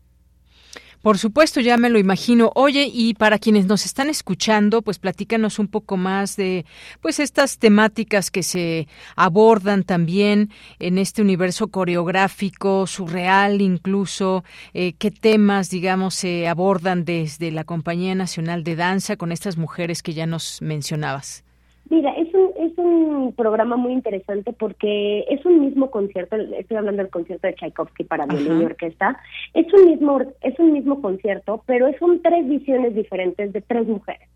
Por supuesto, ya me lo imagino. Oye, y para quienes nos están escuchando, pues platícanos un poco más de pues estas temáticas que se abordan también en este universo coreográfico, surreal incluso, eh, qué temas, digamos, se abordan desde la Compañía Nacional de Danza con estas mujeres que ya nos mencionabas. Mira, es un, es un programa muy interesante porque es un mismo concierto, estoy hablando del concierto de Tchaikovsky para violín y orquesta, es un mismo es un mismo concierto, pero son tres visiones diferentes de tres mujeres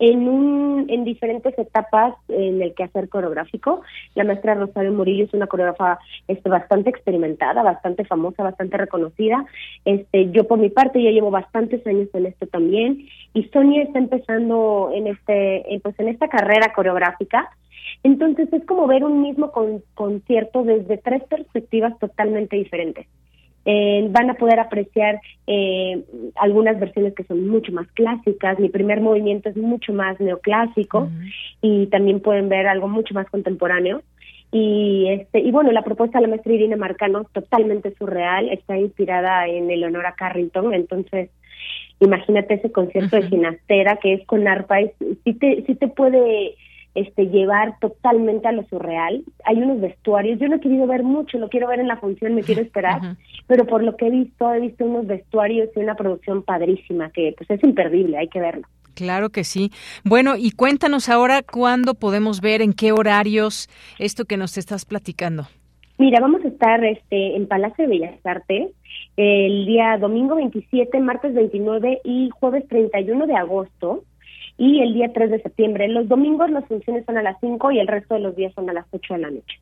en, un, en diferentes etapas en el quehacer coreográfico. La maestra Rosario Murillo es una coreógrafa este, bastante experimentada, bastante famosa, bastante reconocida. Este, yo por mi parte ya llevo bastantes años en esto también y Sonia está empezando en este, pues en esta carrera coreográfica. Entonces es como ver un mismo concierto desde tres perspectivas totalmente diferentes. Eh, van a poder apreciar eh, algunas versiones que son mucho más clásicas. Mi primer movimiento es mucho más neoclásico y también pueden ver algo mucho más contemporáneo. Y este y bueno, la propuesta de la maestra Irina Marcano totalmente surreal, está inspirada en Eleonora Carrington, entonces imagínate ese concierto de ginastera que es con arpa, y sí te, sí te puede este llevar totalmente a lo surreal. Hay unos vestuarios, yo no he querido ver mucho, lo quiero ver en la función, me quiero [LAUGHS] esperar, pero por lo que he visto, he visto unos vestuarios y una producción padrísima que pues es imperdible, hay que verlo. Claro que sí. Bueno, y cuéntanos ahora cuándo podemos ver, en qué horarios esto que nos estás platicando. Mira, vamos a estar este, en Palacio de Bellas Artes el día domingo 27, martes 29 y jueves 31 de agosto y el día 3 de septiembre. Los domingos las funciones son a las 5 y el resto de los días son a las 8 de la noche.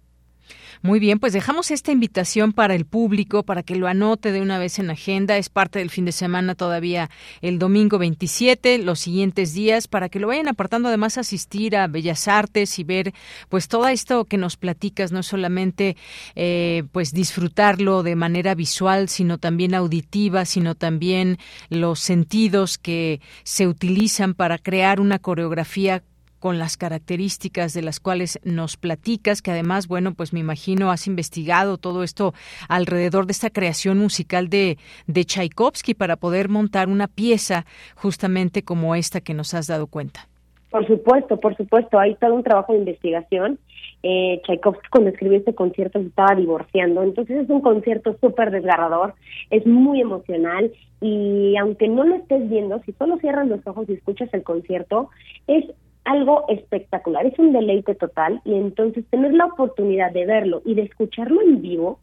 Muy bien, pues dejamos esta invitación para el público, para que lo anote de una vez en agenda. Es parte del fin de semana todavía el domingo 27, los siguientes días, para que lo vayan apartando, además asistir a Bellas Artes y ver pues todo esto que nos platicas, no solamente eh, pues disfrutarlo de manera visual, sino también auditiva, sino también los sentidos que se utilizan para crear una coreografía con las características de las cuales nos platicas, que además, bueno, pues me imagino has investigado todo esto alrededor de esta creación musical de, de Tchaikovsky para poder montar una pieza justamente como esta que nos has dado cuenta. Por supuesto, por supuesto, hay todo un trabajo de investigación. Eh, Tchaikovsky cuando escribió este concierto se estaba divorciando, entonces es un concierto súper desgarrador, es muy emocional y aunque no lo estés viendo, si solo cierras los ojos y escuchas el concierto, es algo espectacular, es un deleite total y entonces tener la oportunidad de verlo y de escucharlo en vivo,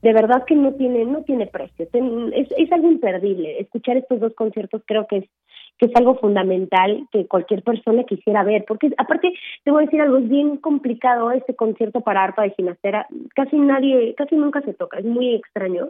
de verdad que no tiene no tiene precio, es, es algo imperdible. Escuchar estos dos conciertos creo que es que es algo fundamental que cualquier persona quisiera ver, porque aparte te voy a decir algo, es bien complicado este concierto para arpa de ginastera, casi nadie, casi nunca se toca, es muy extraño.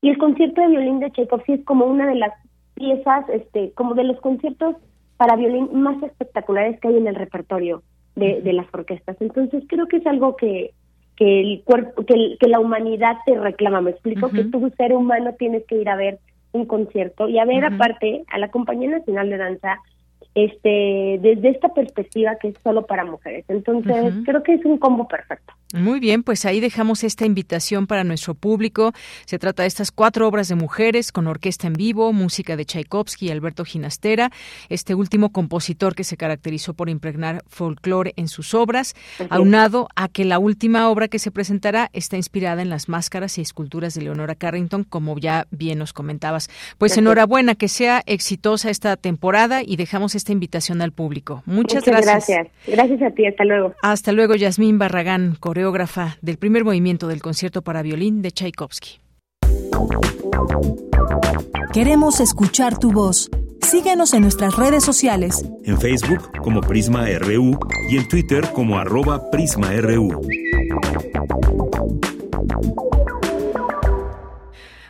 Y el concierto de violín de Tchaikovsky es como una de las piezas, este, como de los conciertos para violín más espectaculares que hay en el repertorio de, de las orquestas. Entonces creo que es algo que, que el cuerpo, que, que la humanidad te reclama, me explico, que tú ser humano tienes que ir a ver un concierto y a ver aparte a la Compañía Nacional de Danza este desde esta perspectiva que es solo para mujeres. Entonces, creo que es un combo perfecto. Muy bien, pues ahí dejamos esta invitación para nuestro público. Se trata de estas cuatro obras de mujeres con orquesta en vivo, música de Tchaikovsky y Alberto Ginastera, este último compositor que se caracterizó por impregnar folclore en sus obras, aunado a que la última obra que se presentará está inspirada en las máscaras y esculturas de Leonora Carrington, como ya bien nos comentabas. Pues enhorabuena, que sea exitosa esta temporada y dejamos esta invitación al público. Muchas, Muchas gracias. Gracias a ti, hasta luego. Hasta luego, Yasmín Barragán, coreógrafa del primer movimiento del concierto para violín de Tchaikovsky. Queremos escuchar tu voz. Síguenos en nuestras redes sociales. En Facebook como Prisma RU y en Twitter como arroba PrismaRU.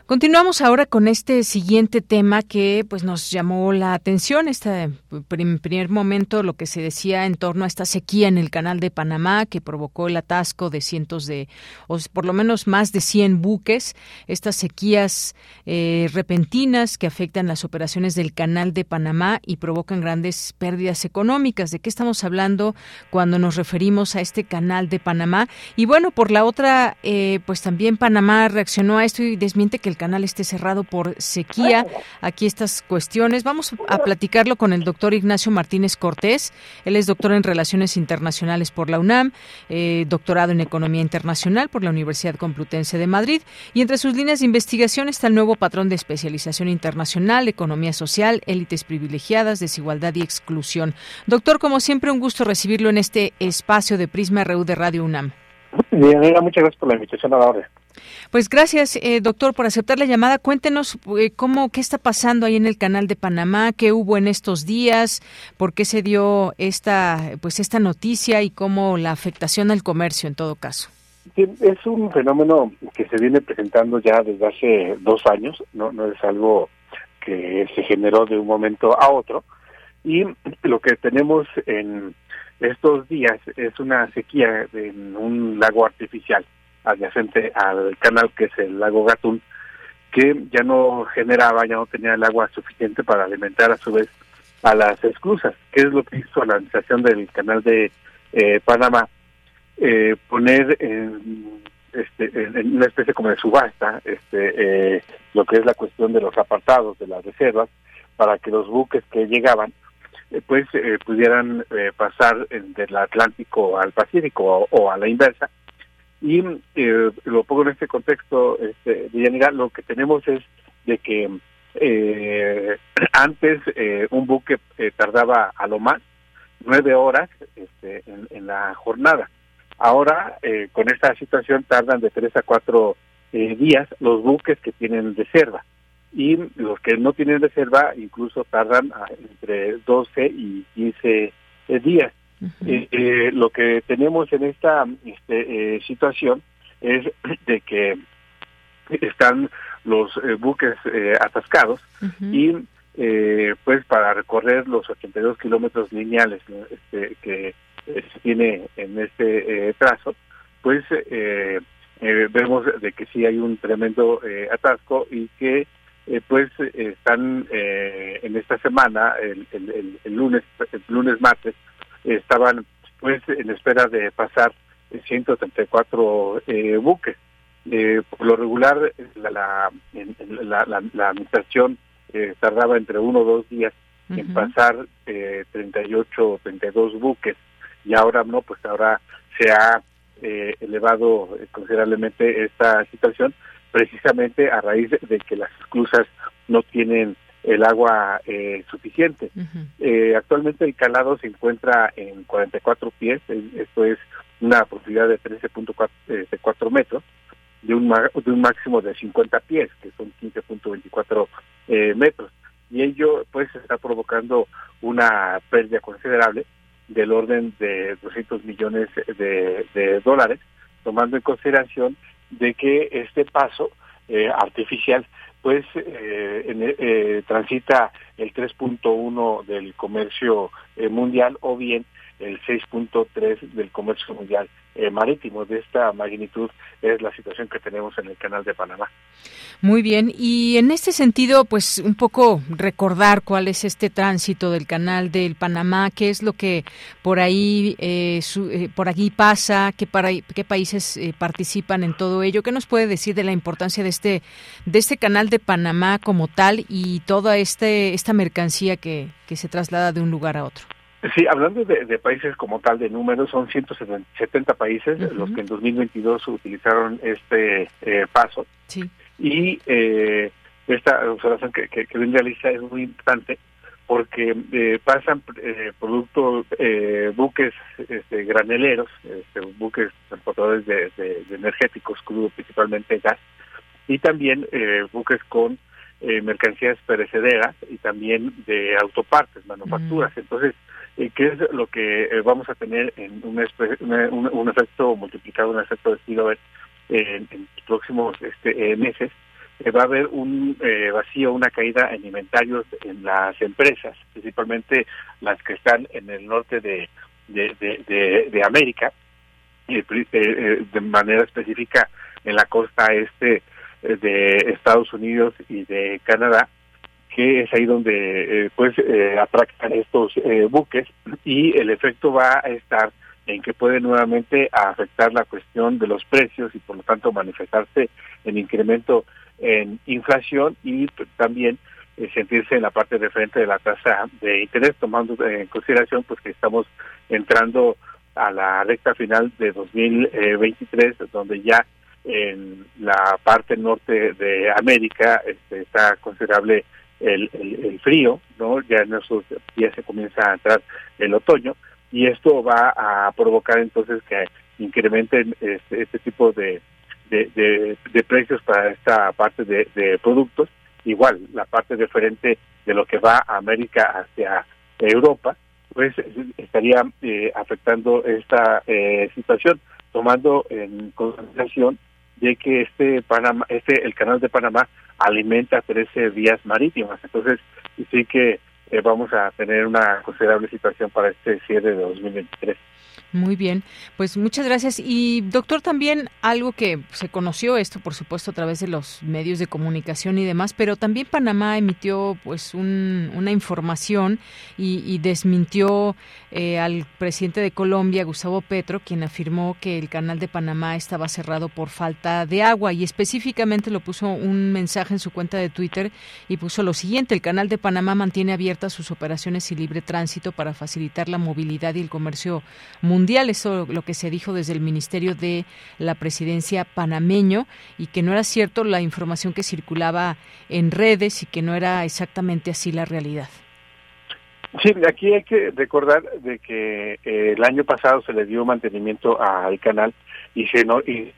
Continuamos ahora con este siguiente tema que pues nos llamó la atención este primer momento lo que se decía en torno a esta sequía en el canal de Panamá que provocó el atasco de cientos de o por lo menos más de 100 buques. Estas sequías eh, repentinas que afectan las operaciones del canal de Panamá y provocan grandes pérdidas económicas. De qué estamos hablando cuando nos referimos a este canal de Panamá y bueno por la otra eh, pues también Panamá reaccionó a esto y desmiente que el canal esté cerrado por sequía. Aquí estas cuestiones. Vamos a platicarlo con el doctor Ignacio Martínez Cortés. Él es doctor en Relaciones Internacionales por la UNAM, eh, doctorado en Economía Internacional por la Universidad Complutense de Madrid. Y entre sus líneas de investigación está el nuevo patrón de especialización internacional, economía social, élites privilegiadas, desigualdad y exclusión. Doctor, como siempre, un gusto recibirlo en este espacio de Prisma RU de Radio UNAM. Bien, muchas gracias por la invitación a la hora. Pues gracias, eh, doctor, por aceptar la llamada. Cuéntenos eh, cómo, qué está pasando ahí en el canal de Panamá, qué hubo en estos días, por qué se dio esta, pues esta noticia y cómo la afectación al comercio en todo caso. es un fenómeno que se viene presentando ya desde hace dos años, no, no es algo que se generó de un momento a otro. Y lo que tenemos en estos días es una sequía en un lago artificial adyacente al canal que es el lago Gatún, que ya no generaba, ya no tenía el agua suficiente para alimentar a su vez a las esclusas, que es lo que hizo la administración del canal de eh, Panamá, eh, poner en, este, en, una especie como de subasta este, eh, lo que es la cuestión de los apartados de las reservas, para que los buques que llegaban pues pudieran pasar del Atlántico al Pacífico o a la inversa y eh, lo pongo en este contexto, este, Villanira, lo que tenemos es de que eh, [CLEARS THROAT] antes eh, un buque eh, tardaba a lo más nueve horas este, en, la jornada. Ahora, eh, con esta situación, tardan de tres a cuatro días los buques que tienen reserva. Y los que no tienen reserva incluso tardan entre 12 y 15 días. Eh, eh, lo que tenemos en esta este, eh, situación es [CLEARS THROAT] de que están los buques atascados y pues para recorrer los 82 kilómetros lineales este, que se tiene en este trazo, pues vemos de que sí hay un tremendo atasco y que pues están en esta semana, el, el, el lunes, el lunes martes, estaban pues en espera de pasar 134 eh, buques. Eh, por lo regular, la, la, la, la, administración eh, tardaba entre uno o dos días en pasar eh, 38 o 32 buques y ahora no, pues ahora se ha eh, elevado considerablemente esta situación precisamente a raíz de que las esclusas no tienen el agua eh, suficiente. eh, actualmente el calado se encuentra en 44 pies, esto es una profundidad de 13.4 eh, metros, de un, de un máximo de 50 pies, que son 15.24 eh, metros. Y ello pues está provocando una pérdida considerable del orden de 200 millones de, de dólares, tomando en consideración de que este paso eh, artificial pues eh, transita el 3.1 del comercio mundial o bien el 6.3 del comercio mundial eh, marítimo. De esta magnitud es la situación que tenemos en el canal de Panamá. Muy bien, y en este sentido, pues un poco recordar cuál es este tránsito del canal del Panamá, qué es lo que por ahí eh, eh, por aquí pasa, qué, para, qué países participan en todo ello, qué nos puede decir de la importancia de este de este canal de Panamá como tal y toda este esta mercancía que, que se traslada de un lugar a otro. Sí, hablando de, países como tal de números, son 170 países los que en 2022 utilizaron este eh, paso. Sí. Y eh, esta observación que, que, que realiza es muy importante porque eh, pasan eh, productos, eh, buques este, graneleros, este, buques transportadores de, de, energéticos, crudo principalmente gas, y también eh, buques con eh, mercancías perecederas y también de autopartes, manufacturas. Entonces, eh, ¿qué es lo que eh, vamos a tener en un, efecto multiplicado, un efecto de en, en los próximos este, meses? va a haber un vacío, una caída en inventarios en las empresas, principalmente las que están en el norte de, de, de, de, América, y de manera específica en la costa este eh, de Estados Unidos y de Canadá, que es ahí donde eh, pues eh, atracan estos eh, buques y el efecto va a estar en que puede nuevamente afectar la cuestión de los precios y por lo tanto manifestarse en incremento en inflación y también sentirse en la parte de frente de la tasa de interés, tomando en consideración pues que estamos entrando a la recta final de 2023, donde ya en la parte norte de América este, está considerable el, el, frío, ¿no? Ya en esos días se comienza a entrar el otoño y esto va a provocar entonces que incrementen este, este tipo de, de, de, precios para esta parte de, de productos. Igual, la parte diferente de lo que va a América hacia Europa, pues estaría eh, afectando esta eh, situación, tomando en consideración de que este Panamá, este el canal de Panamá alimenta 13 vías marítimas. Entonces, sí que eh, vamos a tener una considerable situación para este cierre de 2023. Muy bien, pues muchas gracias. Y doctor, también algo que se conoció esto, por supuesto, a través de los medios de comunicación y demás, pero también Panamá emitió pues una información y, desmintió eh, al presidente de Colombia, Gustavo Petro, quien afirmó que el canal de Panamá estaba cerrado por falta de agua y específicamente lo puso un mensaje en su cuenta de Twitter y puso lo siguiente: el canal de Panamá mantiene abiertas sus operaciones y libre tránsito para facilitar la movilidad y el comercio mundial. Eso lo que se dijo desde el Ministerio de la Presidencia panameño y que no era cierto la información que circulaba en redes y que no era exactamente así la realidad. Sí, aquí hay que recordar de que eh, el año pasado se le dio mantenimiento al canal y se no y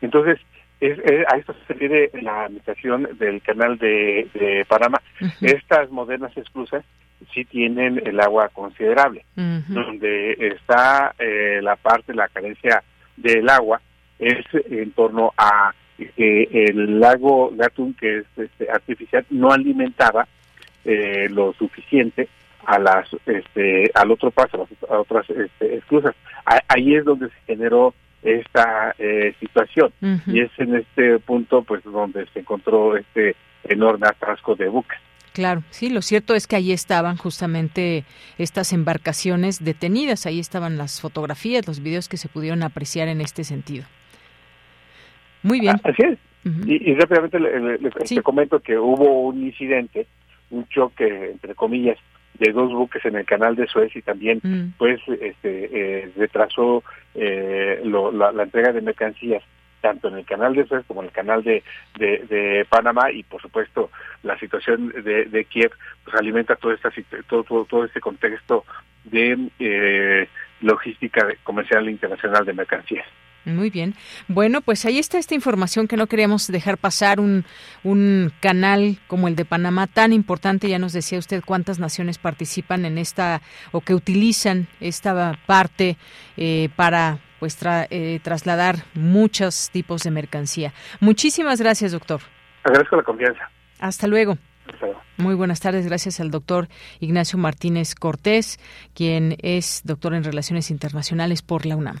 entonces es, a esto se refiere la administración del canal de, Panamá. Estas modernas esclusas sí tienen el agua considerable. Donde está eh, la parte, la carencia del agua, es en torno a que el lago Gatún, que es este, artificial, no alimentaba eh, lo suficiente a las este al otro paso a, otras este, esclusas. Ahí es donde se generó esta eh, situación. Y es en este punto pues donde se encontró este enorme atasco de buques Claro, sí, lo cierto es que ahí estaban justamente estas embarcaciones detenidas, ahí estaban las fotografías, los videos que se pudieron apreciar en este sentido. Muy bien. Así es. y, rápidamente le, comento que hubo un incidente, un choque, entre comillas, de dos buques en el canal de Suez y también mm. pues este eh, retrasó eh, la, entrega de mercancías tanto en el canal de Suez como en el canal de, de, Panamá y por supuesto la situación de, Kiev pues alimenta todo, esta, todo, todo, todo este contexto de eh, logística comercial internacional de mercancías. Muy bien. Bueno, pues ahí está esta información que no queríamos dejar pasar. Un, un canal como el de Panamá tan importante. Ya nos decía usted cuántas naciones participan en esta o que utilizan esta parte eh, para pues eh, trasladar muchos tipos de mercancía. Muchísimas gracias, doctor. Agradezco la confianza. Hasta luego. Muy buenas tardes, gracias al doctor Ignacio Martínez Cortés, quien es doctor en Relaciones Internacionales por la UNAM.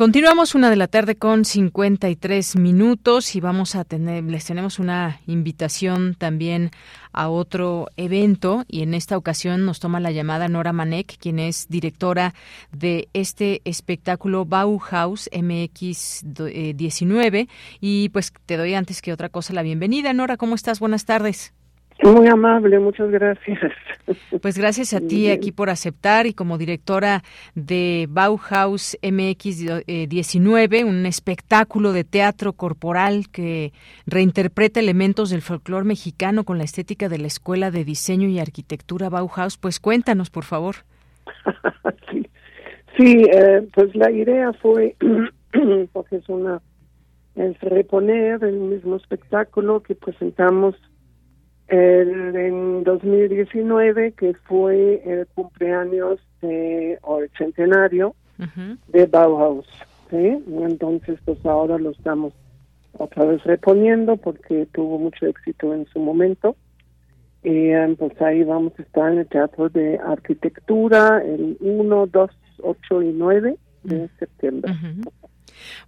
Continuamos una de la tarde con 53 minutos y vamos a tener, les tenemos una invitación también a otro evento y en esta ocasión nos toma la llamada Nora Manek, quien es directora de este espectáculo Bauhaus MX 19 y pues te doy antes que otra cosa la bienvenida. Nora, ¿cómo estás? Buenas tardes. Muy amable, muchas gracias. Pues gracias a ti aquí por aceptar y como directora de Bauhaus MX 19, eh, un espectáculo de teatro corporal que reinterpreta elementos del folclore mexicano con la estética de la Escuela de Diseño y Arquitectura Bauhaus. Pues cuéntanos, por favor. [LAUGHS] sí, sí eh, pues la idea fue, [CLEARS THROAT] porque es una, es reponer el mismo espectáculo que presentamos el, en 2019, que fue el cumpleaños de, o el centenario de Bauhaus. Entonces, pues ahora lo estamos otra vez reponiendo porque tuvo mucho éxito en su momento. Y em, pues ahí vamos a estar en el Teatro de Arquitectura el 1, 2, 8 y 9 de septiembre.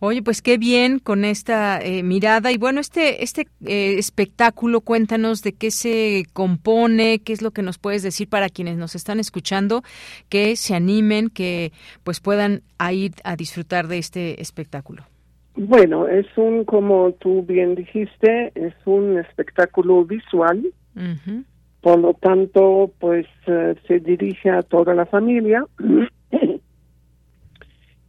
Oye, pues qué bien con esta eh, mirada. Y bueno, este, este eh, espectáculo, cuéntanos de qué se compone, qué es lo que nos puedes decir para quienes nos están escuchando, que se animen, que pues puedan ir a disfrutar de este espectáculo. Bueno, es un, como tú bien dijiste, es un espectáculo visual. Por lo tanto, pues eh, se dirige a toda la familia. [CLEARS THROAT]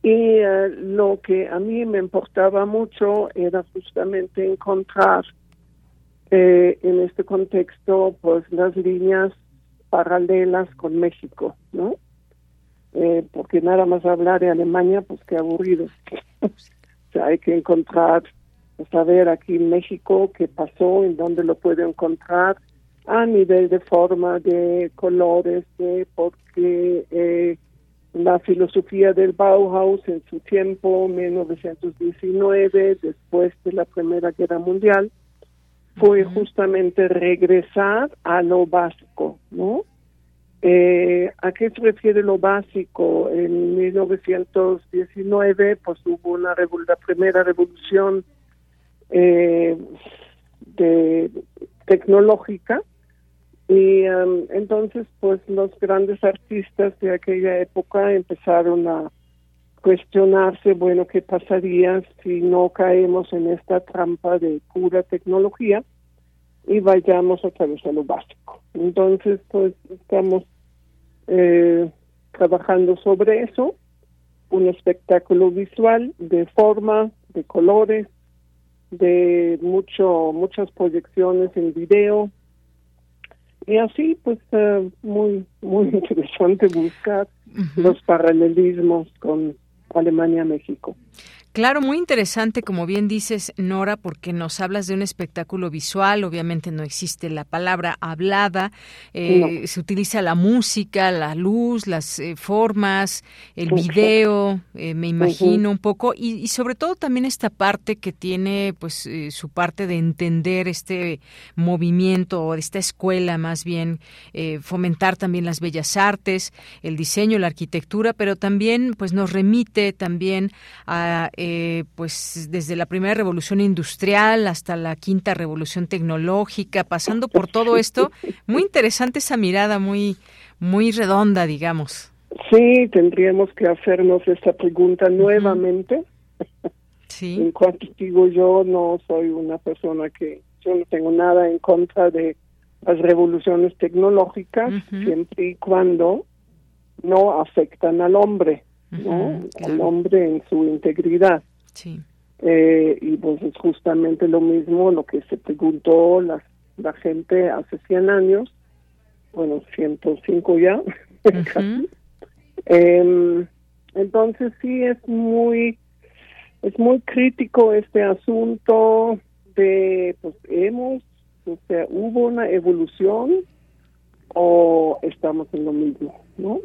Y eh, lo que a mí me importaba mucho era justamente encontrar eh, en este contexto pues las líneas paralelas con México, ¿no? Eh, porque nada más hablar de Alemania, pues qué aburrido. [LAUGHS] o sea, hay que encontrar, saber aquí en México qué pasó, en dónde lo puedo encontrar, a nivel de forma, de colores, de porque eh, la filosofía del Bauhaus en su tiempo, 1919, después de la Primera Guerra Mundial, fue justamente regresar a lo básico, ¿no? Eh, ¿A qué se refiere lo básico? En 1919, pues hubo una la primera revolución eh, de, tecnológica y um, entonces, pues los grandes artistas de aquella época empezaron a cuestionarse, bueno, ¿qué pasaría si no caemos en esta trampa de pura tecnología y vayamos otra vez a lo básico? Entonces, pues estamos eh, trabajando sobre eso, un espectáculo visual de forma, de colores, de mucho muchas proyecciones en video, y así, pues, uh, muy, muy [LAUGHS] interesante buscar los paralelismos con Alemania-México. Claro, muy interesante, como bien dices, Nora, porque nos hablas de un espectáculo visual, obviamente no existe la palabra hablada, eh, se utiliza la música, la luz, las eh, formas, el video, eh, me imagino un poco, y, sobre todo también esta parte que tiene pues su parte de entender este movimiento o esta escuela más bien, fomentar también las bellas artes, el diseño, la arquitectura, pero también pues nos remite también a eh, pues desde la primera revolución industrial hasta la quinta revolución tecnológica, pasando por todo esto. Muy interesante esa mirada, muy, muy redonda, digamos. Sí, tendríamos que hacernos esta pregunta nuevamente. Sí. En cuanto digo yo, no soy una persona que, yo no tengo nada en contra de las revoluciones tecnológicas, siempre y cuando no afectan al hombre. ¿No? Al hombre en su integridad. Sí. Eh, y pues es justamente lo mismo lo que se preguntó la, la gente hace 100 años, bueno, 105 ya. [LAUGHS] eh, entonces sí es muy es muy crítico este asunto de pues hemos O sea, ¿hubo una evolución o estamos en lo mismo? ¿no?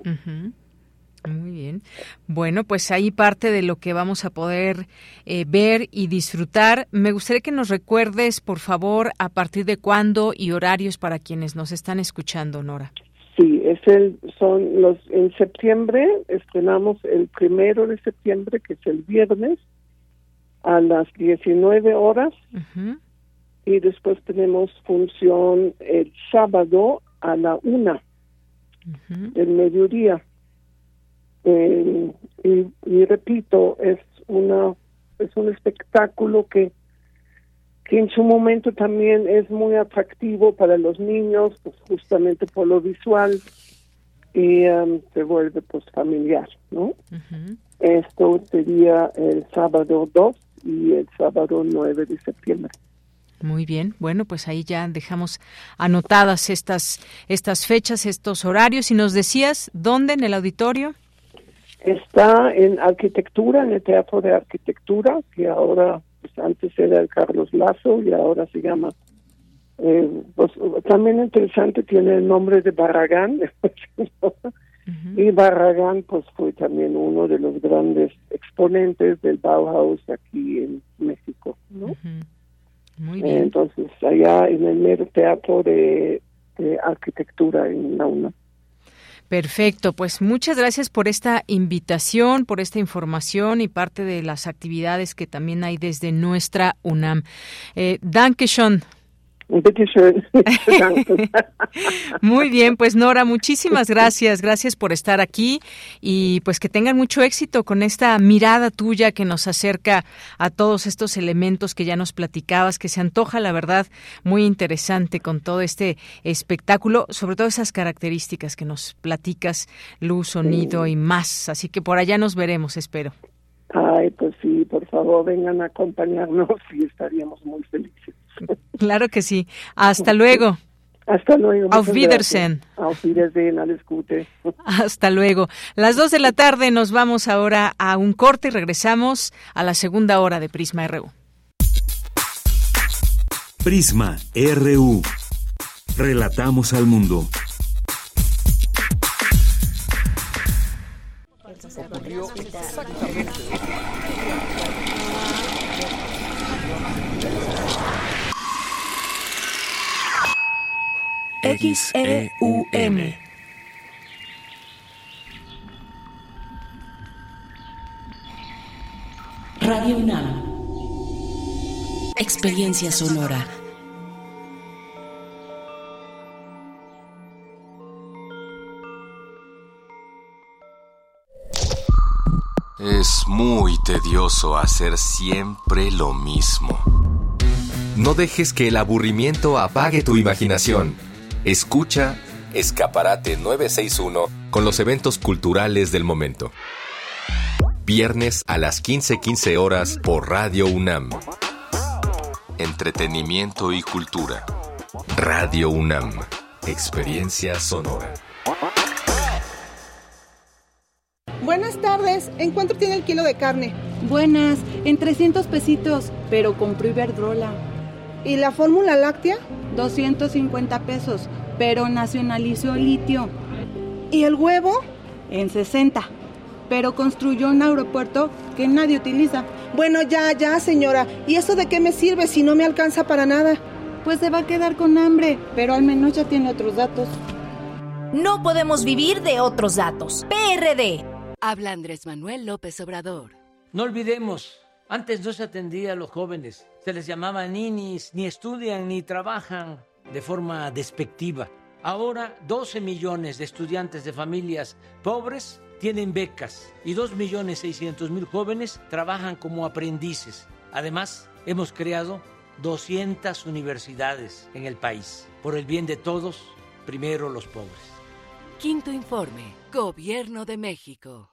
Muy bien. Bueno, pues ahí parte de lo que vamos a poder eh, ver y disfrutar. Me gustaría que nos recuerdes, por favor, a partir de cuándo y horarios para quienes nos están escuchando, Nora. Sí, es el, son los, en septiembre estrenamos el primero de septiembre, que es el viernes, a las 19 horas. Y después tenemos función el sábado a la una del mediodía. Eh, y, repito, es una es un espectáculo que que en su momento también es muy atractivo para los niños, pues justamente por lo visual y um, se vuelve pues familiar, ¿no? Esto sería el sábado 2 y el sábado 9 de septiembre. Muy bien, bueno, pues ahí ya dejamos anotadas estas estas fechas, estos horarios y nos decías dónde en el auditorio. Está en arquitectura, en el Teatro de Arquitectura, que ahora, pues antes era el Carlos Lazo y ahora se llama. Eh, pues, también interesante, tiene el nombre de Barragán. [LAUGHS] Y Barragán, pues fue también uno de los grandes exponentes del Bauhaus aquí en México, ¿no? Muy bien. Entonces, allá en el mero teatro de, de arquitectura en la UNAM. Perfecto, pues muchas gracias por esta invitación, por esta información y parte de las actividades que también hay desde nuestra UNAM. Eh, [LAUGHS] [LAUGHS] Muy bien, pues Nora, muchísimas gracias, gracias por estar aquí y pues que tengan mucho éxito con esta mirada tuya que nos acerca a todos estos elementos que ya nos platicabas, que se antoja la verdad muy interesante con todo este espectáculo, sobre todo esas características que nos platicas, luz, sonido y más. Así que por allá nos veremos, espero. Ay, pues sí, por favor, vengan a acompañarnos y estaríamos muy felices. Claro que sí. Hasta luego. Hasta luego. Auf Wiedersehen. Auf Wiedersehen, alles Gute. [LAUGHS] Hasta luego. Las dos de la tarde nos vamos ahora a un corte y regresamos a la segunda hora de Prisma RU. Prisma RU. Relatamos al mundo. XEUM. Radio UNAM. Experiencia sonora. Es muy tedioso hacer siempre lo mismo. No dejes que el aburrimiento apague tu imaginación. Escucha Escaparate 961 con los eventos culturales del momento. Viernes a las 15:15 horas por Radio UNAM. Entretenimiento y cultura. Radio UNAM. Experiencia sonora. Buenas tardes. ¿En cuánto tiene el kilo de carne? Buenas, en 300 pesitos, pero compré Iberdrola. ¿Y la fórmula láctea? 250 pesos, pero nacionalizó litio. ¿Y el huevo? En 60, pero construyó un aeropuerto que nadie utiliza. Bueno, ya, ya, señora. ¿Y eso de qué me sirve si no me alcanza para nada? Pues se va a quedar con hambre, pero al menos ya tiene otros datos. No podemos vivir de otros datos. PRD. Habla Andrés Manuel López Obrador. No olvidemos, antes no se atendía a los jóvenes, se les llamaba ninis, ni estudian ni trabajan de forma despectiva. Ahora 12 millones de estudiantes de familias pobres tienen becas y 2 millones 600 mil jóvenes trabajan como aprendices. Además, hemos creado 200 universidades en el país. Por el bien de todos, primero los pobres. Quinto informe, Gobierno de México.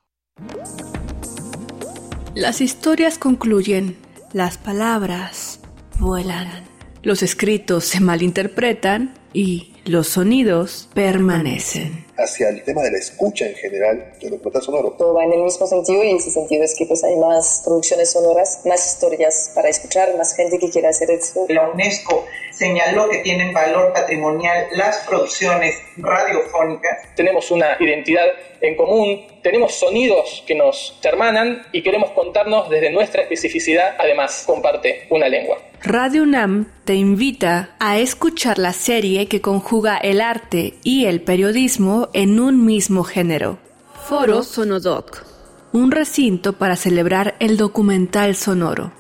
Las historias concluyen, las palabras vuelan, los escritos se malinterpretan y los sonidos permanecen. Hacia el tema de la escucha en general de documental sonoro. Todo va en el mismo sentido y ese sentido es que pues hay más producciones sonoras, más historias para escuchar, más gente que quiera hacer eso. La UNESCO señaló que tienen valor patrimonial las producciones radiofónicas. Tenemos una identidad en común, tenemos sonidos que nos hermanan y queremos contarnos desde nuestra especificidad, además comparte una lengua. Radio UNAM te invita a escuchar la serie que conjuga el arte y el periodismo en un mismo género. Foro Sonodoc, un recinto para celebrar el documental sonoro.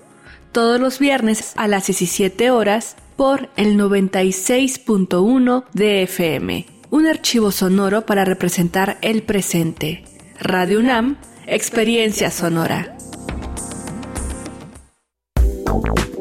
Todos los viernes a las 17 horas por el 96.1 de FM. Un archivo sonoro para representar el presente. Radio UNAM, experiencia sonora.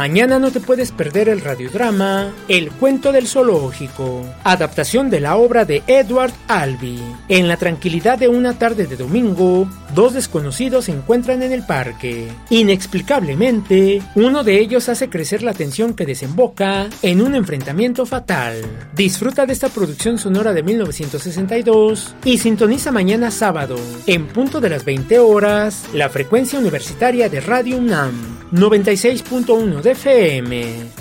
Mañana no te puedes perder el radiodrama El cuento del zoológico, adaptación de la obra de Edward Albee. En la tranquilidad de una tarde de domingo, dos desconocidos se encuentran en el parque. Inexplicablemente, uno de ellos hace crecer la tensión que desemboca en un enfrentamiento fatal. Disfruta de esta producción sonora de 1962 y sintoniza mañana sábado, en punto de las 20 horas, la frecuencia universitaria de Radio UNAM 96.1 de FM.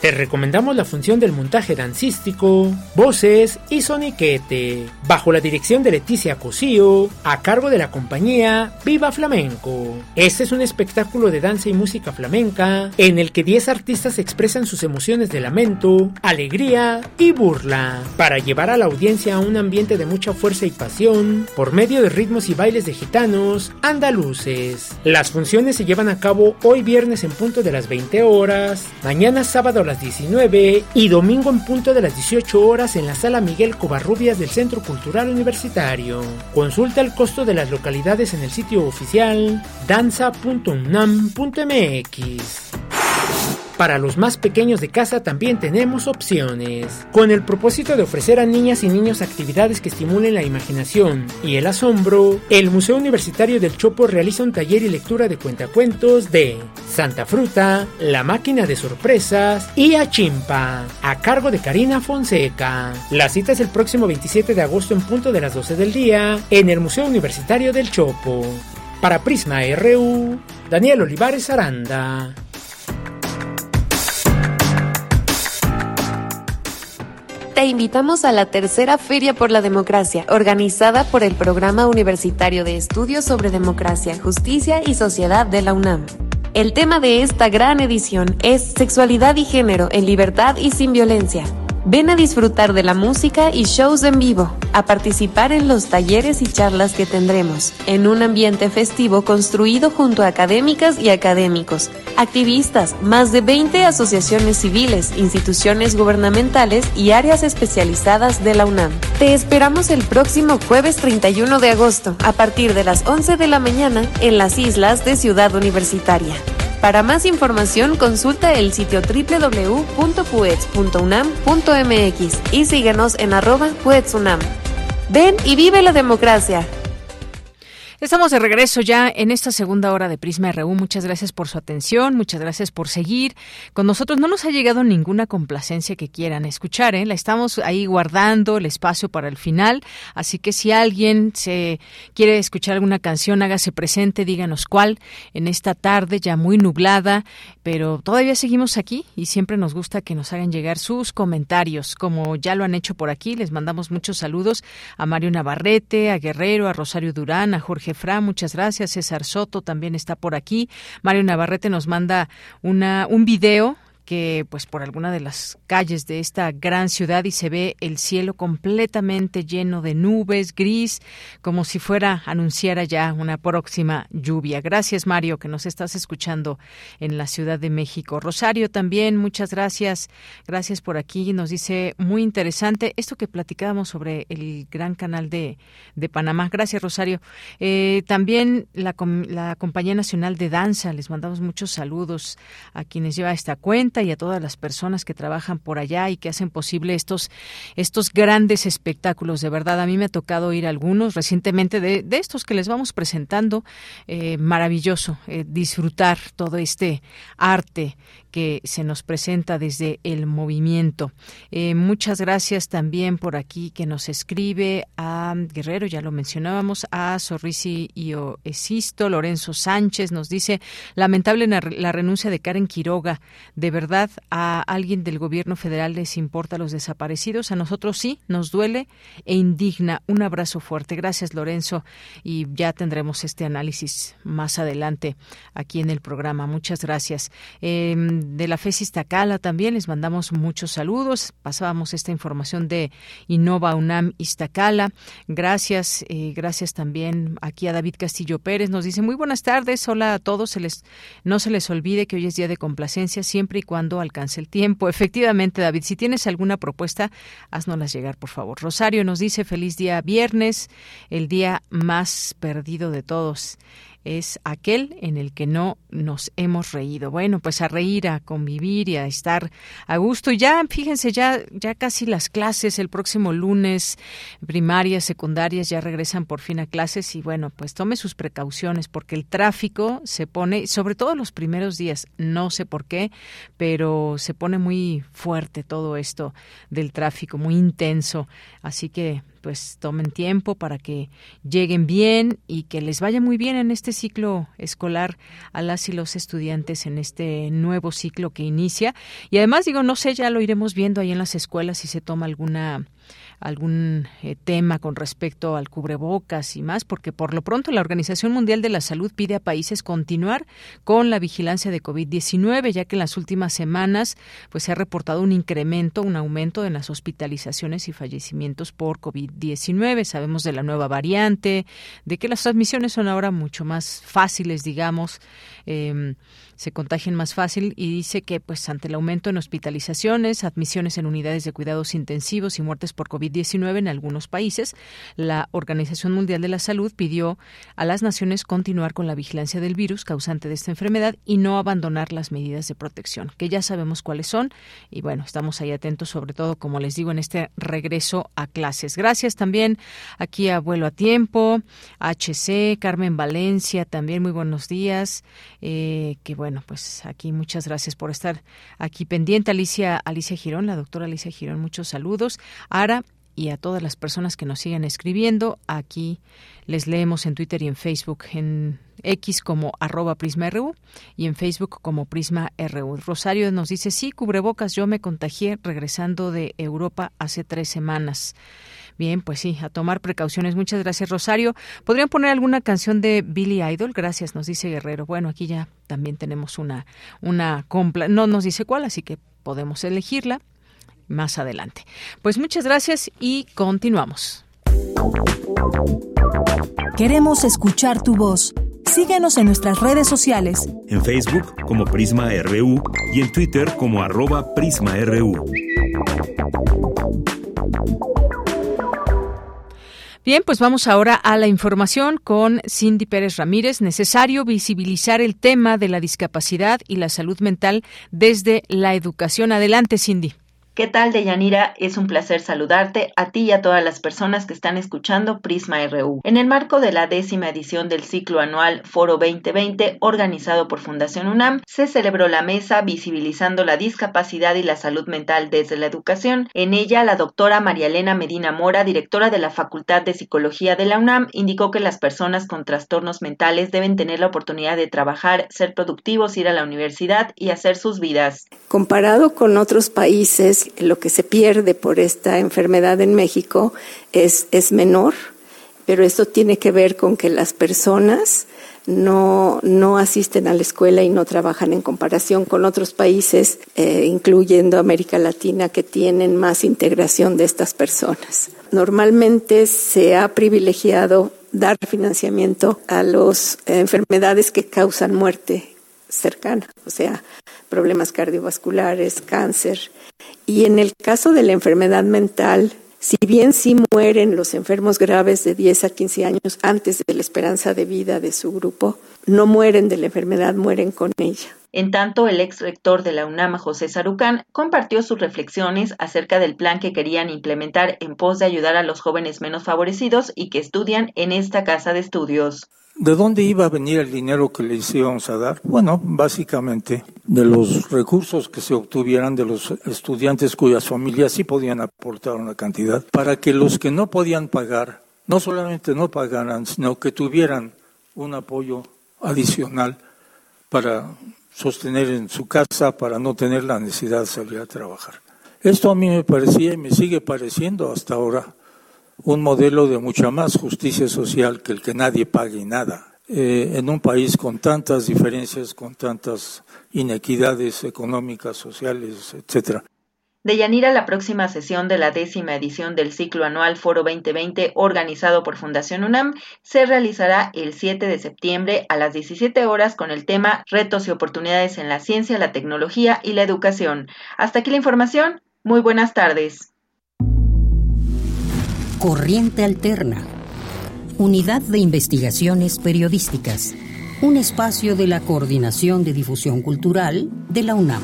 Te recomendamos la función del montaje dancístico, voces y soniquete, bajo la dirección de Leticia Cosío, a cargo de la compañía Viva Flamenco. Este es un espectáculo de danza y música flamenca en el que 10 artistas expresan sus emociones de lamento, alegría y burla, para llevar a la audiencia a un ambiente de mucha fuerza y pasión por medio de ritmos y bailes de gitanos andaluces. Las funciones se llevan a cabo hoy viernes en punto de las 20 horas, mañana sábado a las 19 y domingo en punto de las 18 horas en la sala Miguel Covarrubias del Centro Cultural Universitario. Consulta el costo de las localidades en el sitio oficial danza.unam.mx. Para los más pequeños de casa también tenemos opciones. Con el propósito de ofrecer a niñas y niños actividades que estimulen la imaginación y el asombro, el Museo Universitario del Chopo realiza un taller y lectura de cuentacuentos de Santa Fruta, La Máquina de Sorpresas y Achimpa, a cargo de Karina Fonseca. La cita es el próximo 27 de agosto en punto de las 12 del día en el Museo Universitario del Chopo. Para Prisma RU, Daniel Olivares Aranda. Te invitamos a la tercera Feria por la Democracia, organizada por el Programa Universitario de Estudios sobre Democracia, Justicia y Sociedad de la UNAM. El tema de esta gran edición es Sexualidad y Género en Libertad y sin Violencia. Ven a disfrutar de la música y shows en vivo, a participar en los talleres y charlas que tendremos, en un ambiente festivo construido junto a académicas y académicos, activistas, más de 20 asociaciones civiles, instituciones gubernamentales y áreas especializadas de la UNAM. Te esperamos el próximo jueves 31 de agosto, a partir de las 11 de la mañana, en las islas de Ciudad Universitaria. Para más información consulta el sitio www.puets.unam.mx y síguenos en arroba puetsunam. Ven y vive la democracia. Estamos de regreso ya en esta segunda hora de Prisma RU. Muchas gracias por su atención, muchas gracias por seguir con nosotros. No nos ha llegado ninguna complacencia que quieran escuchar, ¿eh? La estamos ahí guardando el espacio para el final, así que si alguien se quiere escuchar alguna canción, hágase presente, díganos cuál en esta tarde ya muy nublada, pero todavía seguimos aquí y siempre nos gusta que nos hagan llegar sus comentarios, como ya lo han hecho por aquí. Les mandamos muchos saludos a Mario Navarrete, a Guerrero, a Rosario Durán, a Jorge Fra, muchas gracias. César Soto también está por aquí. Mario Navarrete nos manda una, un video que pues por alguna de las calles de esta gran ciudad y se ve el cielo completamente lleno de nubes, gris, como si fuera anunciara ya una próxima lluvia. Gracias Mario que nos estás escuchando en la Ciudad de México. Rosario también, muchas gracias. Gracias por aquí. Nos dice muy interesante esto que platicábamos sobre el gran canal de, de Panamá. Gracias Rosario. Eh, también la, la Compañía Nacional de Danza, les mandamos muchos saludos a quienes lleva esta cuenta y a todas las personas que trabajan por allá y que hacen posible estos, estos grandes espectáculos. De verdad, a mí me ha tocado ir a algunos recientemente de, de estos que les vamos presentando. Eh, maravilloso eh, disfrutar todo este arte que se nos presenta desde el movimiento. Eh, muchas gracias también por aquí que nos escribe a Guerrero, ya lo mencionábamos, a Sorrisi y Esisto, Lorenzo Sánchez nos dice, lamentable la renuncia de Karen Quiroga. ¿De verdad a alguien del gobierno federal les importa los desaparecidos? A nosotros sí, nos duele e indigna. Un abrazo fuerte. Gracias, Lorenzo. Y ya tendremos este análisis más adelante aquí en el programa. Muchas gracias. Em, de la FES Iztacala también les mandamos muchos saludos. Pasábamos esta información de Innova UNAM Iztacala. Gracias, eh, gracias también aquí a David Castillo Pérez. Nos dice muy buenas tardes, hola a todos. Se les, no se les olvide que hoy es día de complacencia siempre y cuando alcance el tiempo. [LAUGHS] Efectivamente, David, si tienes alguna propuesta, haznoslas llegar, por favor. Rosario nos dice feliz día viernes, el día más perdido de todos es aquel en el que no nos hemos reído. Bueno, pues a reír, a convivir y a estar a gusto. Ya, fíjense, ya, ya casi las clases el próximo lunes, primarias, secundarias, ya regresan por fin a clases y bueno, pues tome sus precauciones porque el tráfico se pone, sobre todo los primeros días, no sé por qué, pero se pone muy fuerte todo esto del tráfico, muy intenso. Así que pues tomen tiempo para que lleguen bien y que les vaya muy bien en este ciclo escolar a las y los estudiantes en este nuevo ciclo que inicia. Y además digo, no sé, ya lo iremos viendo ahí en las escuelas si se toma alguna algún eh, tema con respecto al cubrebocas y más, porque por lo pronto la Organización Mundial de la Salud pide a países continuar con la vigilancia de COVID-19, ya que en las últimas semanas pues se ha reportado un incremento, un aumento en las hospitalizaciones y fallecimientos por COVID-19. Sabemos de la nueva variante, de que las transmisiones son ahora mucho más fáciles, digamos. Eh, se contagien más fácil y dice que pues ante el aumento en hospitalizaciones, admisiones en unidades de cuidados intensivos y muertes por COVID-19 en algunos países, la Organización Mundial de la Salud pidió a las naciones continuar con la vigilancia del virus causante de esta enfermedad y no abandonar las medidas de protección, que ya sabemos cuáles son y bueno, estamos ahí atentos sobre todo como les digo en este regreso a clases. Gracias también aquí a Vuelo a Tiempo, HC, Carmen Valencia, también muy buenos días, eh, que bueno pues aquí muchas gracias por estar aquí pendiente. Alicia, Alicia Girón, la doctora Alicia Girón, muchos saludos. Ara y a todas las personas que nos siguen escribiendo. Aquí les leemos en Twitter y en Facebook, en X como arroba PrismaRU y en Facebook como PrismaRU. Rosario nos dice, sí, cubrebocas, yo me contagié regresando de Europa hace tres semanas. Bien, pues sí, a tomar precauciones. Muchas gracias, Rosario. ¿Podrían poner alguna canción de Billy Idol? Gracias, nos dice Guerrero. Bueno, aquí ya también tenemos una, una compla. No nos dice cuál, así que podemos elegirla más adelante. Pues muchas gracias y continuamos. Queremos escuchar tu voz. Síguenos en nuestras redes sociales. En Facebook como Prisma RU y en Twitter como arroba PrismaRU. Bien, pues vamos ahora a la información con Cindy Pérez Ramírez. Necesario visibilizar el tema de la discapacidad y la salud mental desde la educación. Adelante, Cindy. ¿Qué tal, Deyanira? Es un placer saludarte a ti y a todas las personas que están escuchando Prisma RU. En el marco de la décima edición del ciclo anual Foro 2020, organizado por Fundación UNAM, se celebró la mesa Visibilizando la discapacidad y la salud mental desde la educación. En ella, la doctora María Elena Medina Mora, directora de la Facultad de Psicología de la UNAM, indicó que las personas con trastornos mentales deben tener la oportunidad de trabajar, ser productivos, ir a la universidad y hacer sus vidas. Comparado con otros países, lo que se pierde por esta enfermedad en México es, es menor, pero esto tiene que ver con que las personas no, no asisten a la escuela y no trabajan en comparación con otros países, eh, incluyendo América Latina, que tienen más integración de estas personas. Normalmente se ha privilegiado dar financiamiento a las enfermedades que causan muerte cercana, o sea, problemas cardiovasculares, cáncer. Y en el caso de la enfermedad mental, si bien sí mueren los enfermos graves de 10 a 15 años antes de la esperanza de vida de su grupo, no mueren de la enfermedad, mueren con ella. En tanto, el ex rector de la UNAM, José Sarucán, compartió sus reflexiones acerca del plan que querían implementar en pos de ayudar a los jóvenes menos favorecidos y que estudian en esta casa de estudios. ¿De dónde iba a venir el dinero que les íbamos a dar? Bueno, básicamente de los recursos que se obtuvieran de los estudiantes cuyas familias sí podían aportar una cantidad, para que los que no podían pagar, no solamente no pagaran, sino que tuvieran un apoyo adicional para sostener en su casa, para no tener la necesidad de salir a trabajar. Esto a mí me parecía y me sigue pareciendo hasta ahora un modelo de mucha más justicia social que el que nadie pague nada. Eh, en un país con tantas diferencias, con tantas inequidades económicas, sociales, etcétera. De Yanira, la próxima sesión de la décima edición del ciclo anual Foro 2020 organizado por Fundación UNAM se realizará el 7 de septiembre a las 17 horas con el tema Retos y oportunidades en la ciencia, la tecnología y la educación. Hasta aquí la información. Muy buenas tardes. Corriente Alterna. Unidad de Investigaciones Periodísticas. Un espacio de la Coordinación de Difusión Cultural de la UNAM.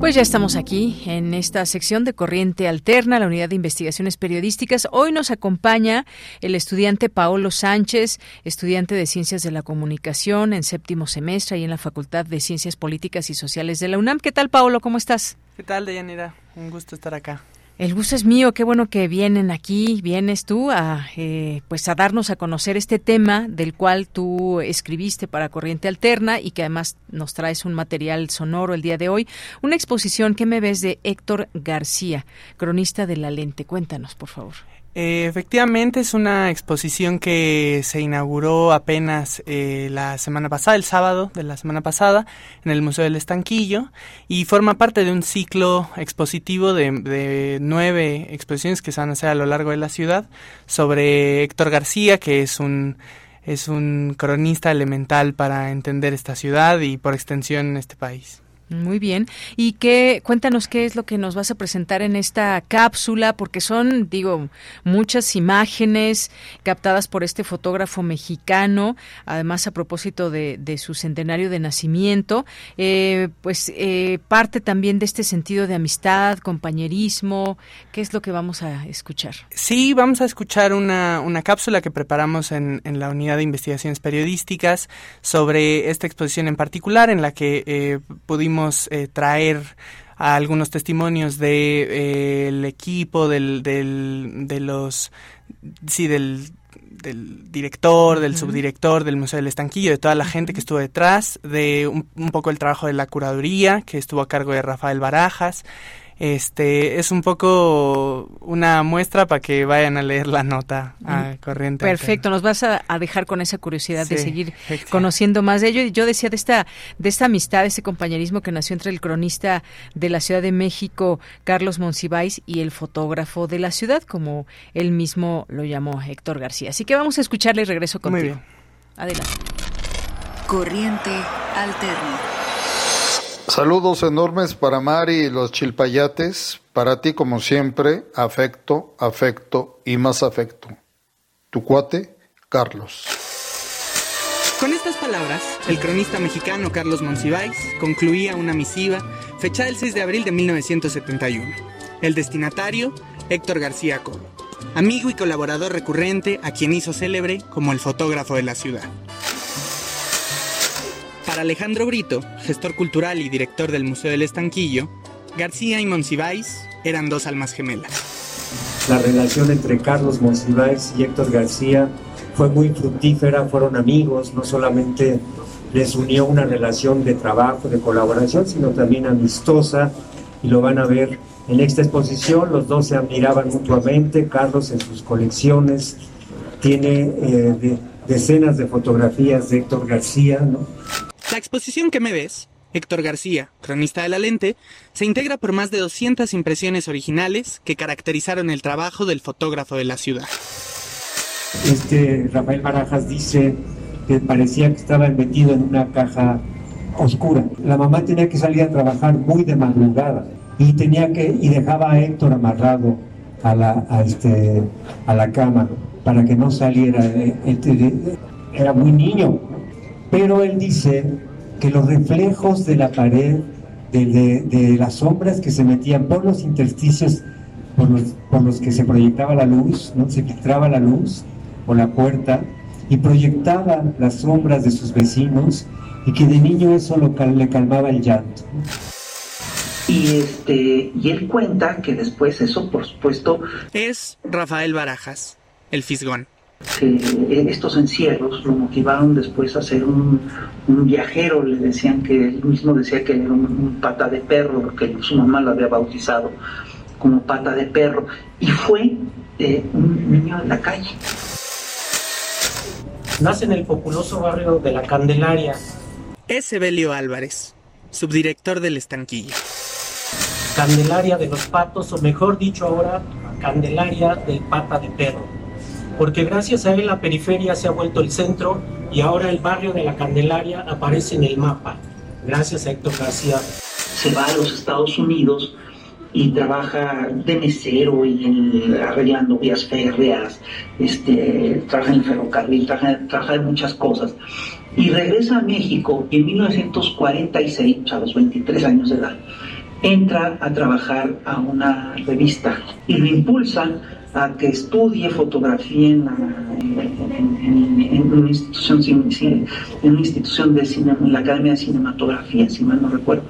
Pues ya estamos aquí en esta sección de Corriente Alterna, la unidad de investigaciones periodísticas. Hoy nos acompaña el estudiante Paolo Sánchez, estudiante de Ciencias de la Comunicación en séptimo semestre y en la Facultad de Ciencias Políticas y Sociales de la UNAM. ¿Qué tal, Paolo? ¿Cómo estás? ¿Qué tal, Deyanira? Un gusto estar acá. El gusto es mío, qué bueno que vienen aquí, vienes tú a eh, pues a darnos a conocer este tema del cual tú escribiste para Corriente Alterna y que además nos traes un material sonoro el día de hoy, una exposición que me ves de Héctor García, cronista de La Lente. Cuéntanos, por favor. Eh, efectivamente, es una exposición que se inauguró apenas eh, la semana pasada, el sábado de la semana pasada, en el Museo del Estanquillo, y forma parte de un ciclo expositivo de, nueve exposiciones que se van a hacer a lo largo de la ciudad sobre Héctor García, que es un es un cronista elemental para entender esta ciudad y por extensión este país. Muy bien. Y qué, cuéntanos qué es lo que nos vas a presentar en esta cápsula, porque son, digo, muchas imágenes captadas por este fotógrafo mexicano, además a propósito de, su centenario de nacimiento, eh, pues eh, parte también de este sentido de amistad, compañerismo. ¿Qué es lo que vamos a escuchar? Sí, vamos a escuchar una, una cápsula que preparamos en, en, la unidad de investigaciones periodísticas sobre esta exposición en particular, en la que eh, pudimos eh, traer algunos testimonios de eh, equipo del, de los sí del del director, del subdirector del Museo del Estanquillo, de toda la gente que estuvo detrás, de un, un, poco el trabajo de la curaduría, que estuvo a cargo de Rafael Barajas, este es un poco una muestra para que vayan a leer la nota a corriente. Perfecto, nos vas a, dejar con esa curiosidad de seguir conociendo más de ello. Yo decía de esta de esta amistad, ese compañerismo que nació entre el cronista de la Ciudad de México, Carlos Monsiváis, y el fotógrafo de la ciudad, como él mismo lo llamó Héctor García. Así que vamos a escucharle y regreso contigo. Muy bien. Adelante. Corriente alterna. Saludos enormes para Mari y los chilpayates. Para ti, como siempre, afecto, afecto y más afecto. Tu cuate, Carlos. Con estas palabras, el cronista mexicano Carlos Monsiváis concluía una misiva fechada el 6 de abril de 1971. El destinatario, Héctor García Cobo, amigo y colaborador recurrente a quien hizo célebre como el fotógrafo de la ciudad. Para Alejandro Brito, gestor cultural y director del Museo del Estanquillo, García y Monsiváis eran dos almas gemelas. La relación entre Carlos Monsiváis y Héctor García fue muy fructífera, fueron amigos, no solamente les unió una relación de trabajo, de colaboración, sino también amistosa, y lo van a ver en esta exposición, los dos se admiraban mutuamente, Carlos en sus colecciones tiene eh, decenas de fotografías de Héctor García. ¿no? La exposición que me ves, Héctor García, cronista de la lente, se integra por más de 200 impresiones originales que caracterizaron el trabajo del fotógrafo de la ciudad. Este Rafael Barajas dice que parecía que estaba metido en una caja oscura. La mamá tenía que salir a trabajar muy de madrugada y tenía que y dejaba a Héctor amarrado a la a este a la cama para que no saliera este, era muy niño pero él dice que los reflejos de la pared de, de, las sombras que se metían por los intersticios por los, por los que se proyectaba la luz no se filtraba la luz por la puerta y proyectaba las sombras de sus vecinos y que de niño eso lo, le calmaba el llanto. Y, este, y él cuenta que después eso, por supuesto... Es Rafael Barajas, el fisgón. Que estos encierros lo motivaron después a ser un, un, viajero, le decían que él mismo decía que era un, pata de perro, porque su mamá lo había bautizado como pata de perro, y fue eh, un niño de la calle. Nace en el populoso barrio de La Candelaria. Es Evelio Álvarez, subdirector del estanquillo. Candelaria de los Patos, o mejor dicho ahora, Candelaria del Pata de Perro. Porque gracias a él la periferia se ha vuelto el centro y ahora el barrio de la Candelaria aparece en el mapa. Gracias a Héctor García. Se va a los Estados Unidos y trabaja de mesero y arreglando vías férreas, este, trabaja en ferrocarril, trabaja, trabaja en muchas cosas. Y regresa a México y en 1946, a los 23 años de edad, entra a trabajar a una revista y lo impulsan a que estudie fotografía en, una institución, una institución de cine, en la Academia de Cinematografía, si mal no recuerdo,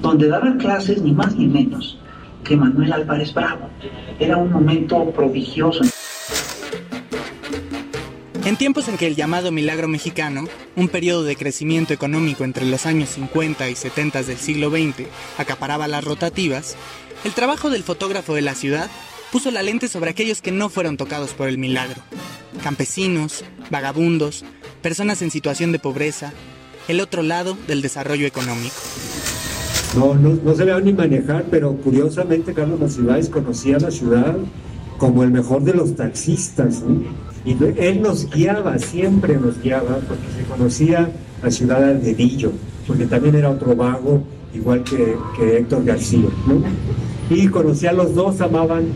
donde daba clases ni más ni menos que Manuel Álvarez Bravo. Era un momento prodigioso. En tiempos en que el llamado milagro mexicano, un periodo de crecimiento económico entre los años 50 y 70 del siglo XX, acaparaba las rotativas, el trabajo del fotógrafo de la ciudad puso la lente sobre aquellos que no fueron tocados por el milagro. Campesinos, vagabundos, personas en situación de pobreza, el otro lado del desarrollo económico. No, no, se veía ni manejar, pero curiosamente Carlos Monsiváis conocía la ciudad como el mejor de los taxistas. Y él nos guiaba, siempre nos guiaba, porque se conocía la ciudad al dedillo, porque también era otro vago, igual que, Héctor García. Y conocía a los dos, amaban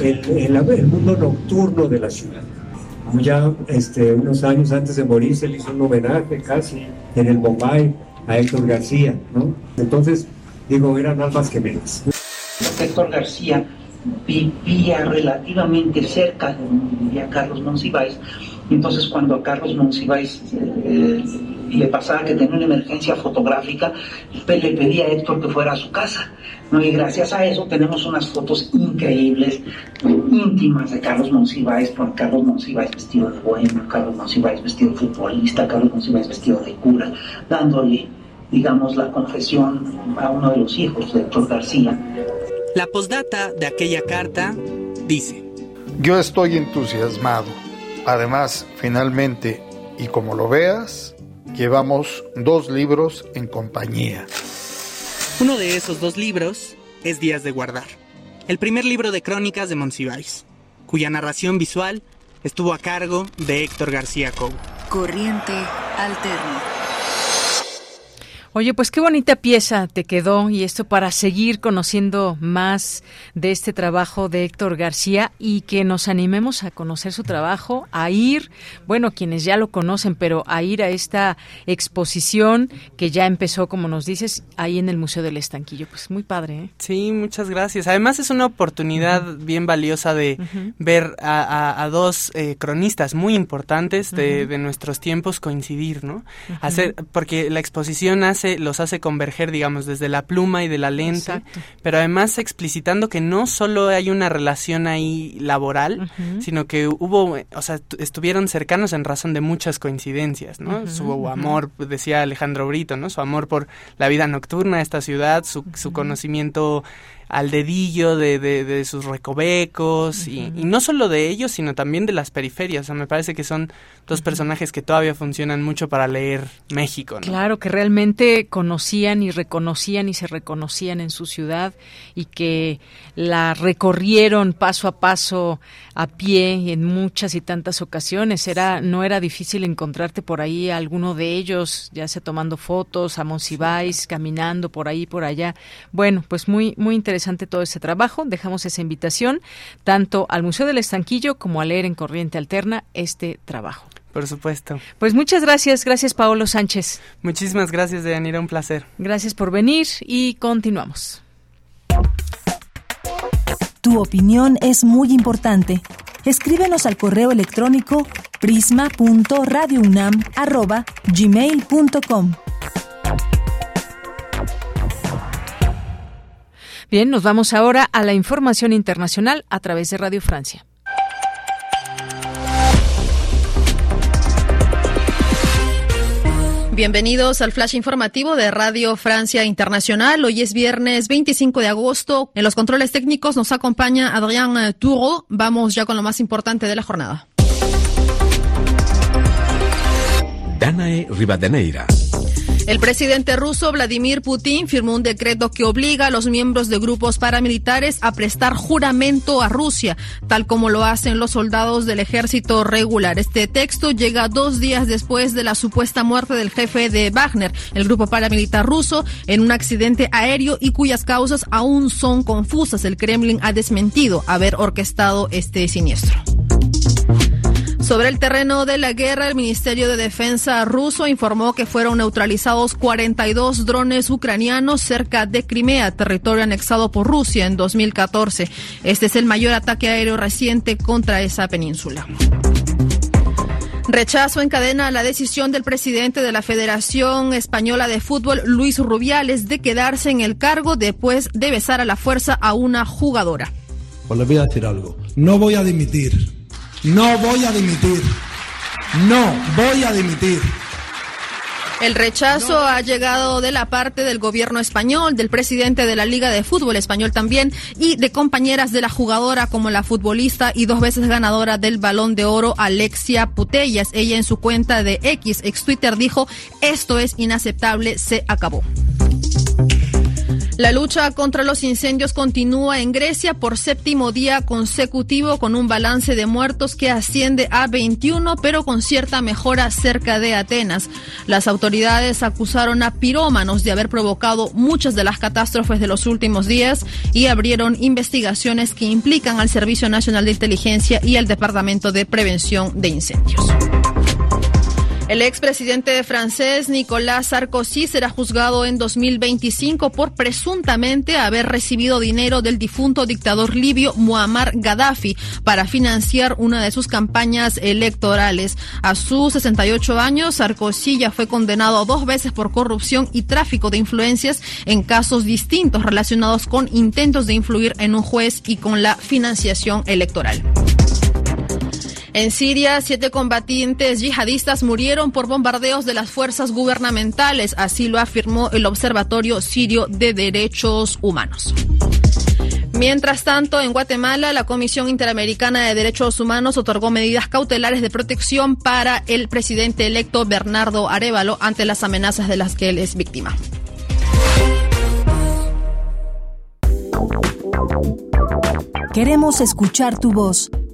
el, el, mundo nocturno de la ciudad. Ya este, unos años antes de morir se le hizo un homenaje casi en el Bombay a Héctor García. Entonces, digo, eran almas gemelas. Héctor García vivía relativamente cerca de donde vivía Carlos Monsiváis, entonces cuando Carlos Monsiváis eh, le pasaba que tenía una emergencia fotográfica, pues le pedía a Héctor que fuera a su casa. ¿no? Y gracias a eso tenemos unas fotos increíbles, íntimas de Carlos Monsiváis, con Carlos Monsiváis vestido de bueno, Carlos Monsiváis vestido de futbolista, Carlos Monsiváis vestido de cura, dándole digamos, la confesión a uno de los hijos de Héctor García. La postdata de aquella carta dice, Yo estoy entusiasmado. Además, finalmente, y como lo veas, llevamos dos libros en compañía. Uno de esos dos libros es Días de Guardar, el primer libro de crónicas de Monsiváis, cuya narración visual estuvo a cargo de Héctor García Cobo. Corriente alterna. Oye, pues qué bonita pieza te quedó y esto para seguir conociendo más de este trabajo de Héctor García y que nos animemos a conocer su trabajo, a ir, bueno, quienes ya lo conocen, pero a ir a esta exposición que ya empezó, como nos dices, ahí en el Museo del Estanquillo. Pues muy padre, ¿eh? Sí, muchas gracias. Además es una oportunidad bien valiosa de ver a, dos eh, cronistas muy importantes de, nuestros tiempos coincidir, ¿no? Hacer, porque la exposición hace hace, los hace converger, digamos, desde la pluma y de la lente, pero además explicitando que no solo hay una relación ahí laboral, sino que hubo, o sea, estuvieron cercanos en razón de muchas coincidencias, ¿no? su amor, decía Alejandro Brito, ¿no? Su amor por la vida nocturna de esta ciudad, su, su conocimiento al dedillo de, de, sus recovecos y, no solo de ellos, sino también de las periferias. O sea, me parece que son dos personajes que todavía funcionan mucho para leer México. ¿no? Claro, que realmente conocían y reconocían y se reconocían en su ciudad y que la recorrieron paso a paso a pie en muchas y tantas ocasiones. Era, no era difícil encontrarte por ahí a alguno de ellos, ya sea tomando fotos, a Monsiváis, caminando por ahí, por allá. Bueno, pues muy, muy interesante todo ese trabajo. Dejamos esa invitación tanto al Museo del Estanquillo como a leer en Corriente Alterna este trabajo. Por supuesto. Pues muchas gracias, gracias Paolo Sánchez. Muchísimas gracias, Deyanira, un placer. Gracias por venir y continuamos. Tu opinión es muy importante. Escríbenos al correo electrónico prisma.radiounam@gmail.com. Bien, nos vamos ahora a la información internacional a través de Radio Francia. Bienvenidos al flash informativo de Radio Francia Internacional. Hoy es viernes 25 de agosto. En los controles técnicos nos acompaña Adrián Turo. Vamos ya con lo más importante de la jornada. Danae Rivadeneira. El presidente ruso Vladimir Putin firmó un decreto que obliga a los miembros de grupos paramilitares a prestar juramento a Rusia, tal como lo hacen los soldados del ejército regular. Este texto llega dos días después de la supuesta muerte del jefe de Wagner, el grupo paramilitar ruso, en un accidente aéreo y cuyas causas aún son confusas. El Kremlin ha desmentido haber orquestado este siniestro. Sobre el terreno de la guerra, el Ministerio de Defensa ruso informó que fueron neutralizados 42 drones ucranianos cerca de Crimea, territorio anexado por Rusia en 2014. Este es el mayor ataque aéreo reciente contra esa península. Rechazo encadena la decisión del presidente de la Federación Española de Fútbol, Luis Rubiales, de quedarse en el cargo después de besar a la fuerza a una jugadora. Pues les voy a decir algo. No voy a dimitir no voy a dimitir. No voy a dimitir. El rechazo ha llegado de la parte del gobierno español, del presidente de la Liga de Fútbol Español también, y de compañeras de la jugadora como la futbolista y dos veces ganadora del Balón de Oro, Alexia Putellas. Ella en su cuenta de X, ex Twitter, dijo, esto es inaceptable, se acabó. La lucha contra los incendios continúa en Grecia por séptimo día consecutivo con un balance de muertos que asciende a 21, pero con cierta mejora cerca de Atenas. Las autoridades acusaron a pirómanos de haber provocado muchas de las catástrofes de los últimos días y abrieron investigaciones que implican al Servicio Nacional de Inteligencia y al Departamento de Prevención de Incendios. El expresidente francés Nicolas Sarkozy será juzgado en 2025 por presuntamente haber recibido dinero del difunto dictador libio Muammar Gaddafi para financiar una de sus campañas electorales. A sus 68 años, Sarkozy ya fue condenado dos veces por corrupción y tráfico de influencias en casos distintos relacionados con intentos de influir en un juez y con la financiación electoral. En Siria, siete combatientes yihadistas murieron por bombardeos de las fuerzas gubernamentales, así lo afirmó el Observatorio Sirio de Derechos Humanos. Mientras tanto, en Guatemala, la Comisión Interamericana de Derechos Humanos otorgó medidas cautelares de protección para el presidente electo Bernardo Arevalo ante las amenazas de las que él es víctima. Queremos escuchar tu voz.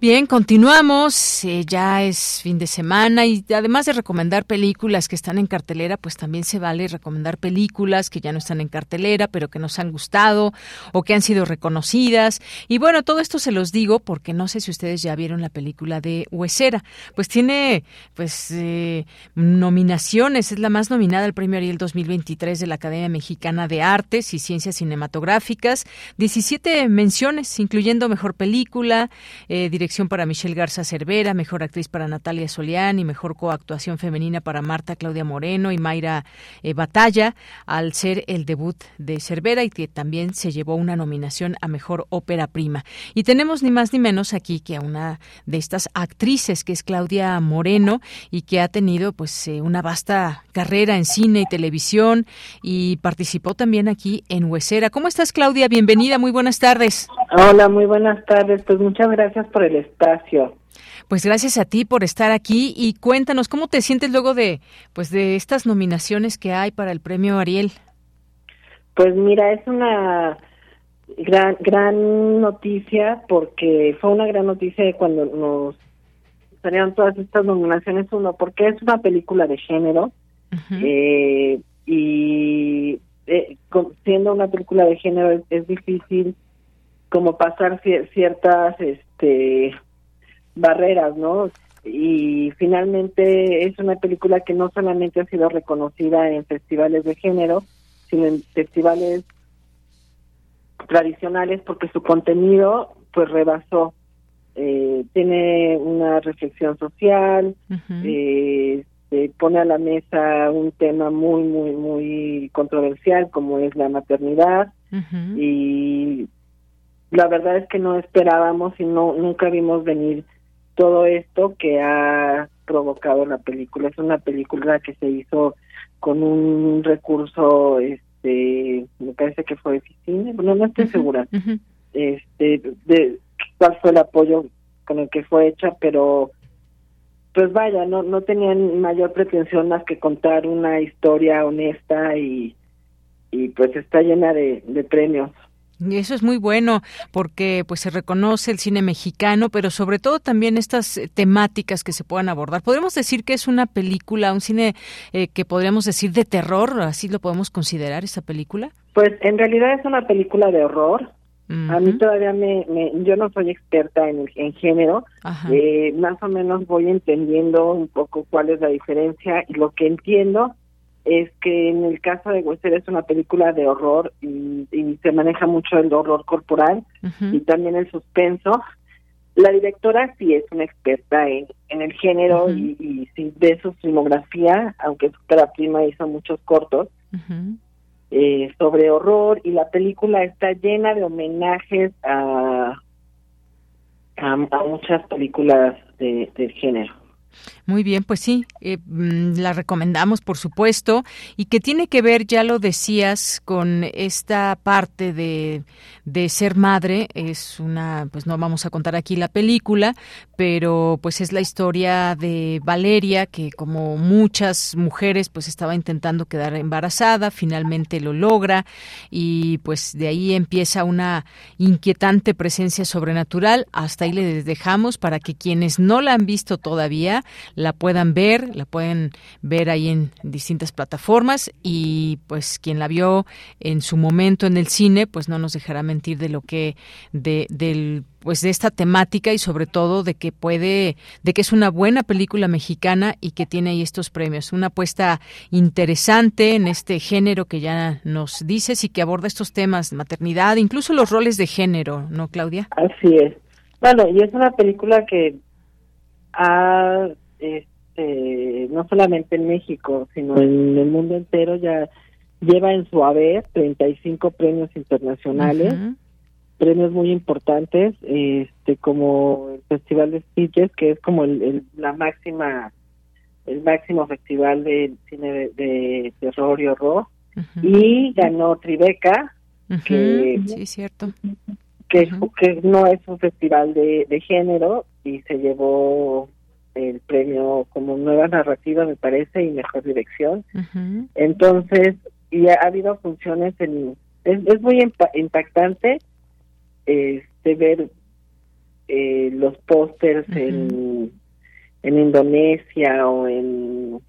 Bien, continuamos. Eh, ya es fin de semana y además de recomendar películas que están en cartelera, pues también se vale recomendar películas que ya no están en cartelera, pero que nos han gustado o que han sido reconocidas. Y bueno, todo esto se los digo porque no sé si ustedes ya vieron la película de Huesera. Pues tiene pues eh, nominaciones, es la más nominada al Premio Ariel 2023 de la Academia Mexicana de Artes y Ciencias Cinematográficas. 17 menciones, incluyendo Mejor Película, eh, para Michelle Garza Cervera, mejor actriz para Natalia Solián y mejor coactuación femenina para Marta Claudia Moreno y Mayra eh, Batalla, al ser el debut de Cervera y que también se llevó una nominación a mejor ópera prima. Y tenemos ni más ni menos aquí que a una de estas actrices que es Claudia Moreno y que ha tenido pues eh, una vasta carrera en cine y televisión y participó también aquí en Huesera. ¿Cómo estás Claudia? Bienvenida, muy buenas tardes. Hola, muy buenas tardes. Pues muchas gracias por el espacio. Pues gracias a ti por estar aquí y cuéntanos cómo te sientes luego de pues de estas nominaciones que hay para el Premio Ariel. Pues mira, es una gran gran noticia porque fue una gran noticia cuando nos salieron todas estas nominaciones uno porque es una película de género eh, y eh, siendo una película de género es difícil como pasar ciertas este barreras, ¿no? Y finalmente es una película que no solamente ha sido reconocida en festivales de género, sino en festivales tradicionales porque su contenido pues rebasó eh, tiene una reflexión social eh, pone a la mesa un tema muy muy muy controversial como es la maternidad y la verdad es que no esperábamos y no nunca vimos venir todo esto que ha provocado la película. Es una película que se hizo con un recurso, este, me parece que fue eficiente, no, no estoy segura, este, de cuál fue el apoyo con el que fue hecha, pero pues vaya, no no tenían mayor pretensión más que contar una historia honesta y y pues está llena de, de premios. Eso es muy bueno porque pues se reconoce el cine mexicano, pero sobre todo también estas eh, temáticas que se puedan abordar. Podemos decir que es una película, un cine eh, que podríamos decir de terror, así lo podemos considerar esta película. Pues en realidad es una película de horror. A mí todavía me, yo no soy experta en, en género, eh, más o menos voy entendiendo un poco cuál es la diferencia y lo que entiendo es que en el caso de Wester es una película de horror y, se maneja mucho el horror corporal y también el suspenso. La directora sí es una experta en, en el género y, y sí de su filmografía, aunque su prima hizo muchos cortos eh, sobre horror y la película está llena de homenajes a, a, muchas películas de, del género. Muy bien, pues sí, eh, mm, la recomendamos, por supuesto, y que tiene que ver, ya lo decías, con esta parte de, de ser madre. Es una, pues no vamos a contar aquí la película, pero pues es la historia de Valeria, que como muchas mujeres, pues estaba intentando quedar embarazada, finalmente lo logra, y pues de ahí empieza una inquietante presencia sobrenatural. Hasta ahí les dejamos para que quienes no la han visto todavía, la puedan ver, la pueden ver ahí en distintas plataformas y pues quien la vio en su momento en el cine, pues no nos dejará mentir de lo que de del pues de esta temática y sobre todo de que puede de que es una buena película mexicana y que tiene ahí estos premios. Una apuesta interesante en este género que ya nos dices y que aborda estos temas maternidad incluso los roles de género no Claudia así es. Bueno y es una película que ha este, no solamente en México, sino en el mundo entero, ya lleva en su haber 35 premios internacionales, premios muy importantes, este como el Festival de Sitges, que es como el, la máxima, el máximo festival de cine de, terror y horror, y ganó Tribeca, que, sí, cierto. Que, que no es un festival de, de género y se llevó el premio como nueva narrativa, me parece, y mejor dirección. Entonces, y ha, habido funciones en... Es, es muy impactante este ver eh, los pósters en, en Indonesia o en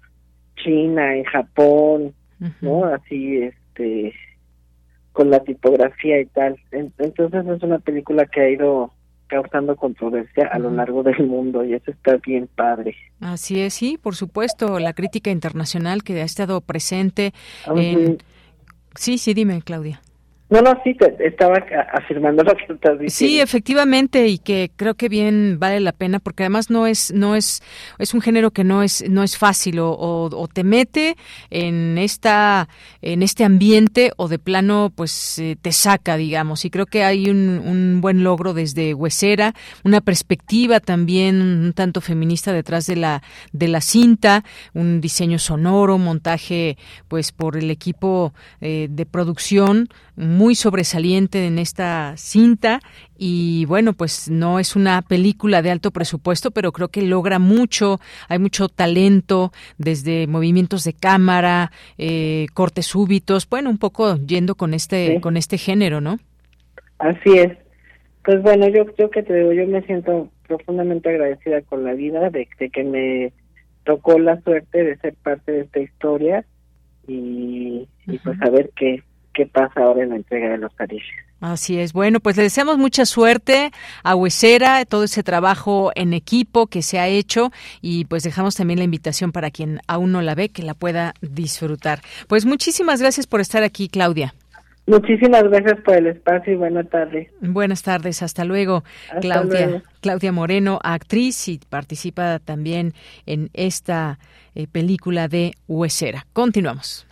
China, en Japón, ¿no? Así, este, con la tipografía y tal. Entonces es una película que ha ido causando controversia a lo largo del mundo y eso está bien padre. Así es, sí, por supuesto, la crítica internacional que ha estado presente en... Sí, sí, dime, Claudia. No, no, sí, te, estaba afirmando lo que estás diciendo. Sí, efectivamente, y que creo que bien vale la pena, porque además no es, no es, es un género que no es, no es fácil, o, o, te mete en esta, en este ambiente, o de plano, pues eh, te saca, digamos. Y creo que hay un, un buen logro desde Huesera, una perspectiva también un tanto feminista detrás de la, de la cinta, un diseño sonoro, montaje, pues por el equipo eh, de producción muy sobresaliente en esta cinta y bueno, pues no es una película de alto presupuesto, pero creo que logra mucho, hay mucho talento desde movimientos de cámara, eh, cortes súbitos, bueno, un poco yendo con este con este género, ¿no? Así es. Pues bueno, yo yo que te digo, yo me siento profundamente agradecida con la vida de, que me tocó la suerte de ser parte de esta historia y, y pues a ver qué qué pasa ahora en la entrega de los cariños. Así es. Bueno, pues le deseamos mucha suerte a Huesera, todo ese trabajo en equipo que se ha hecho y pues dejamos también la invitación para quien aún no la ve que la pueda disfrutar. Pues muchísimas gracias por estar aquí, Claudia. Muchísimas gracias por el espacio y buenas tardes. Buenas tardes, hasta luego. Claudia, Claudia Moreno, actriz y participa también en esta eh, película de Huesera. Continuamos.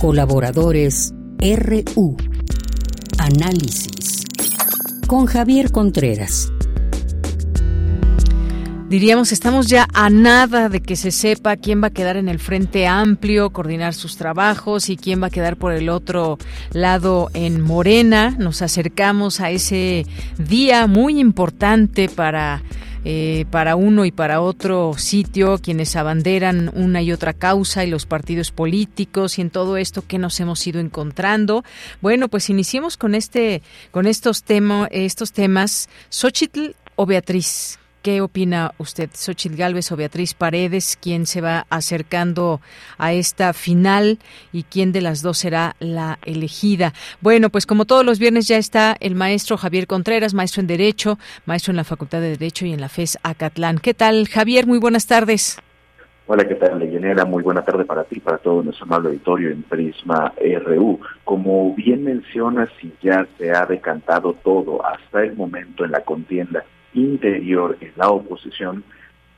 Colaboradores RU. Análisis. Con Javier Contreras. Diríamos, estamos ya a nada de que se sepa quién va a quedar en el frente amplio, coordinar sus trabajos y quién va a quedar por el otro lado en Morena. Nos acercamos a ese día muy importante para eh, para uno y para otro sitio, quienes abanderan una y otra causa y los partidos políticos y en todo esto que nos hemos ido encontrando. Bueno, pues iniciemos con este, con estos temas, estos temas. Xochitl o Beatriz, ¿Qué opina usted, Xochitl Galvez o Beatriz Paredes? ¿Quién se va acercando a esta final y quién de las dos será la elegida? Bueno, pues como todos los viernes ya está el maestro Javier Contreras, maestro en Derecho, maestro en la Facultad de Derecho y en la FES Acatlán. ¿Qué tal, Javier? Muy buenas tardes. Hola, ¿qué tal, Leyenera? Muy buena tarde para ti, para todo nuestro amable auditorio en Prisma RU. Como bien mencionas, y ya se ha decantado todo hasta el momento en la contienda interior en la oposición,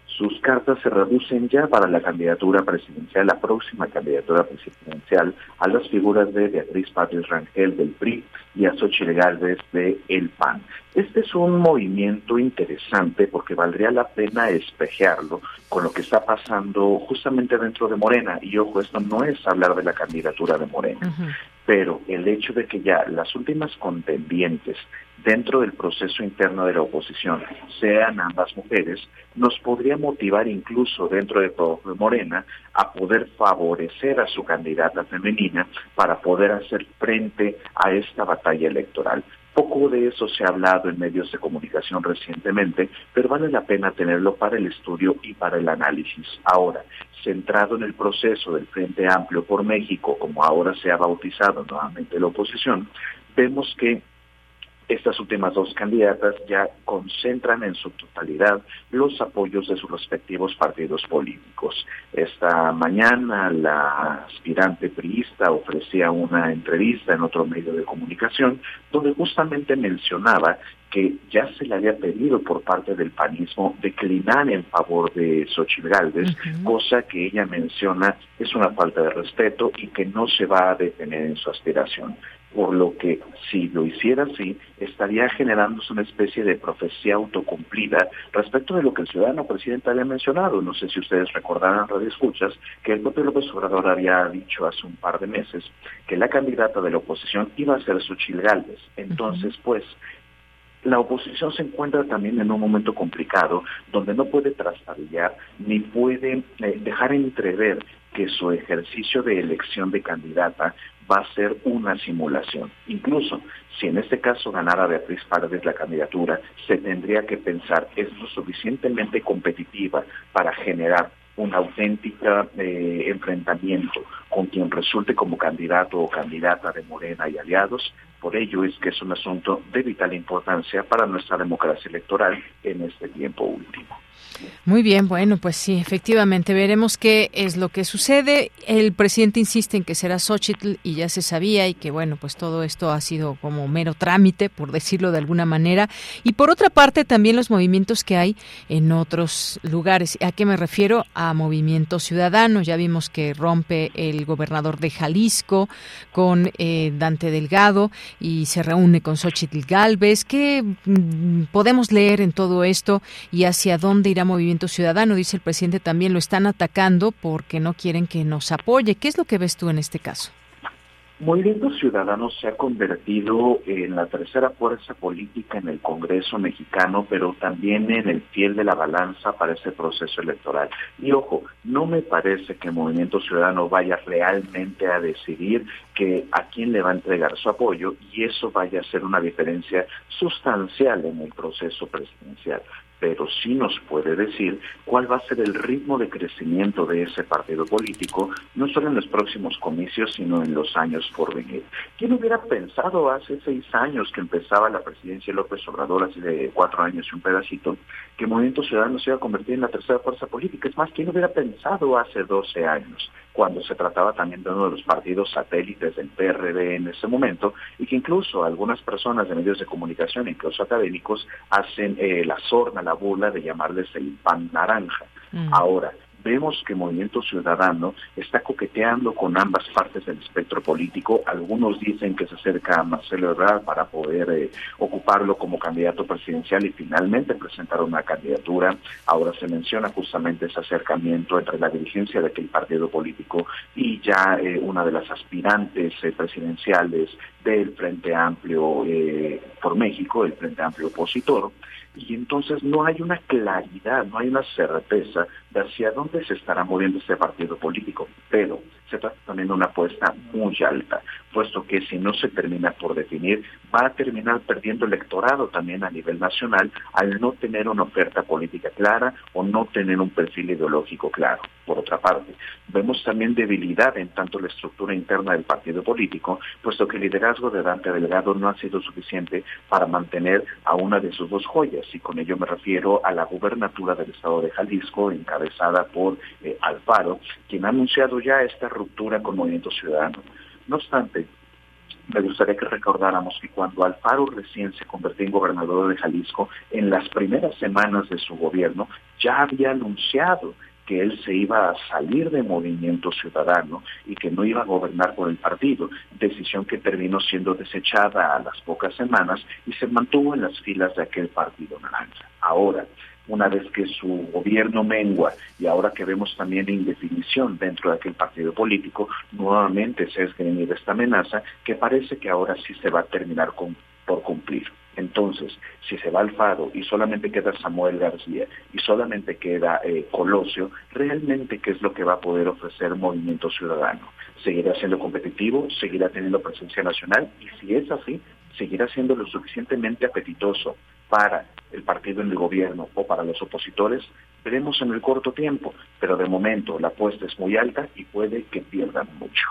sus cartas se reducen ya para la candidatura presidencial, la próxima candidatura presidencial, a las figuras de Beatriz Patriz Rangel del PRI y a Xochitl Gálvez de El PAN. Este es un movimiento interesante porque valdría la pena espejearlo con lo que está pasando justamente dentro de Morena. Y ojo, esto no es hablar de la candidatura de Morena, pero el hecho de que ya las últimas contendientes dentro del proceso interno de la oposición sean ambas mujeres, nos podría motivar incluso dentro de todo Morena a poder favorecer a su candidata femenina para poder hacer frente a esta batalla electoral. Poco de eso se ha hablado en medios de comunicación recientemente, pero vale la pena tenerlo para el estudio y para el análisis. Ahora, centrado en el proceso del Frente Amplio por México, como ahora se ha bautizado nuevamente la oposición, vemos que estas últimas dos candidatas ya concentran en su totalidad los apoyos de sus respectivos partidos políticos. Esta mañana la aspirante priista ofrecía una entrevista en otro medio de comunicación donde justamente mencionaba que ya se le había pedido por parte del panismo declinar en favor de Xochitl Gálvez, cosa que ella menciona es una falta de respeto y que no se va a detener en su aspiración por lo que si lo hiciera así, estaría generándose una especie de profecía autocumplida respecto de lo que el ciudadano presidente había mencionado. No sé si ustedes recordarán, Radio Escuchas, que el propio López Obrador había dicho hace un par de meses que la candidata de la oposición iba a ser Suchil Gálvez. Entonces, pues, la oposición se encuentra también en un momento complicado donde no puede trastabillar ni puede eh, dejar entrever que su ejercicio de elección de candidata va a ser una simulación. Incluso si en este caso ganara Beatriz Paredes la candidatura, se tendría que pensar, ¿es lo suficientemente competitiva para generar un auténtico eh, enfrentamiento con quien resulte como candidato o candidata de Morena y aliados. Por ello es que es un asunto de vital importancia para nuestra democracia electoral en este tiempo último. Muy bien, bueno, pues sí, efectivamente veremos qué es lo que sucede. El presidente insiste en que será Xochitl y ya se sabía y que bueno, pues todo esto ha sido como mero trámite, por decirlo de alguna manera. Y por otra parte, también los movimientos que hay en otros lugares. ¿A qué me refiero? A Movimiento Ciudadano. Ya vimos que rompe el gobernador de Jalisco con eh, Dante Delgado y se reúne con Xochitl Galvez. ¿Qué mm, podemos leer en todo esto y hacia dónde irá Movimiento Ciudadano, dice el presidente, también lo están atacando porque no quieren que nos apoye. ¿Qué es lo que ves tú en este caso? Movimiento Ciudadano se ha convertido en la tercera fuerza política en el Congreso mexicano, pero también en el fiel de la balanza para ese proceso electoral. Y ojo, no me parece que Movimiento Ciudadano vaya realmente a decidir que a quién le va a entregar su apoyo y eso vaya a ser una diferencia sustancial en el proceso presidencial pero sí nos puede decir cuál va a ser el ritmo de crecimiento de ese partido político, no solo en los próximos comicios, sino en los años por venir. ¿Quién hubiera pensado hace seis años que empezaba la presidencia de López Obrador, hace de cuatro años y un pedacito, que Movimiento Ciudadano se iba a convertir en la tercera fuerza política? Es más, ¿quién hubiera pensado hace doce años? Cuando se trataba también de uno de los partidos satélites del PRD en ese momento, y que incluso algunas personas de medios de comunicación, incluso académicos, hacen eh, la sorna, la burla de llamarles el pan naranja. Mm. Ahora, vemos que Movimiento Ciudadano está coqueteando con ambas partes del espectro político. Algunos dicen que se acerca a Marcelo Ebrard para poder eh, ocuparlo como candidato presidencial y finalmente presentar una candidatura. Ahora se menciona justamente ese acercamiento entre la dirigencia de aquel partido político y ya eh, una de las aspirantes eh, presidenciales del Frente Amplio por México, el Frente Amplio opositor y entonces no hay una claridad, no hay una certeza de hacia dónde se estará moviendo este partido político, pero se trata también de una apuesta muy alta, puesto que si no se termina por definir, va a terminar perdiendo electorado también a nivel nacional al no tener una oferta política clara o no tener un perfil ideológico claro. Por otra parte, vemos también debilidad en tanto la estructura interna del partido político, puesto que el liderazgo de Dante Delgado no ha sido suficiente para mantener a una de sus dos joyas, y con ello me refiero a la gubernatura del estado de Jalisco, encabezada por eh, Alfaro, quien ha anunciado ya esta ruptura con Movimiento Ciudadano. No obstante, me gustaría que recordáramos que cuando Alfaro recién se convirtió en gobernador de Jalisco, en las primeras semanas de su gobierno ya había anunciado que él se iba a salir de movimiento ciudadano y que no iba a gobernar por el partido, decisión que terminó siendo desechada a las pocas semanas y se mantuvo en las filas de aquel partido naranja. Ahora, una vez que su gobierno mengua y ahora que vemos también indefinición dentro de aquel partido político, nuevamente se esgrimido esta amenaza que parece que ahora sí se va a terminar por cumplir. Entonces, si se va Alfaro y solamente queda Samuel García y solamente queda eh, Colosio, realmente qué es lo que va a poder ofrecer Movimiento Ciudadano. ¿Seguirá siendo competitivo? ¿Seguirá teniendo presencia nacional? Y si es así, seguirá siendo lo suficientemente apetitoso para el partido en el gobierno o para los opositores, veremos en el corto tiempo, pero de momento la apuesta es muy alta y puede que pierdan mucho.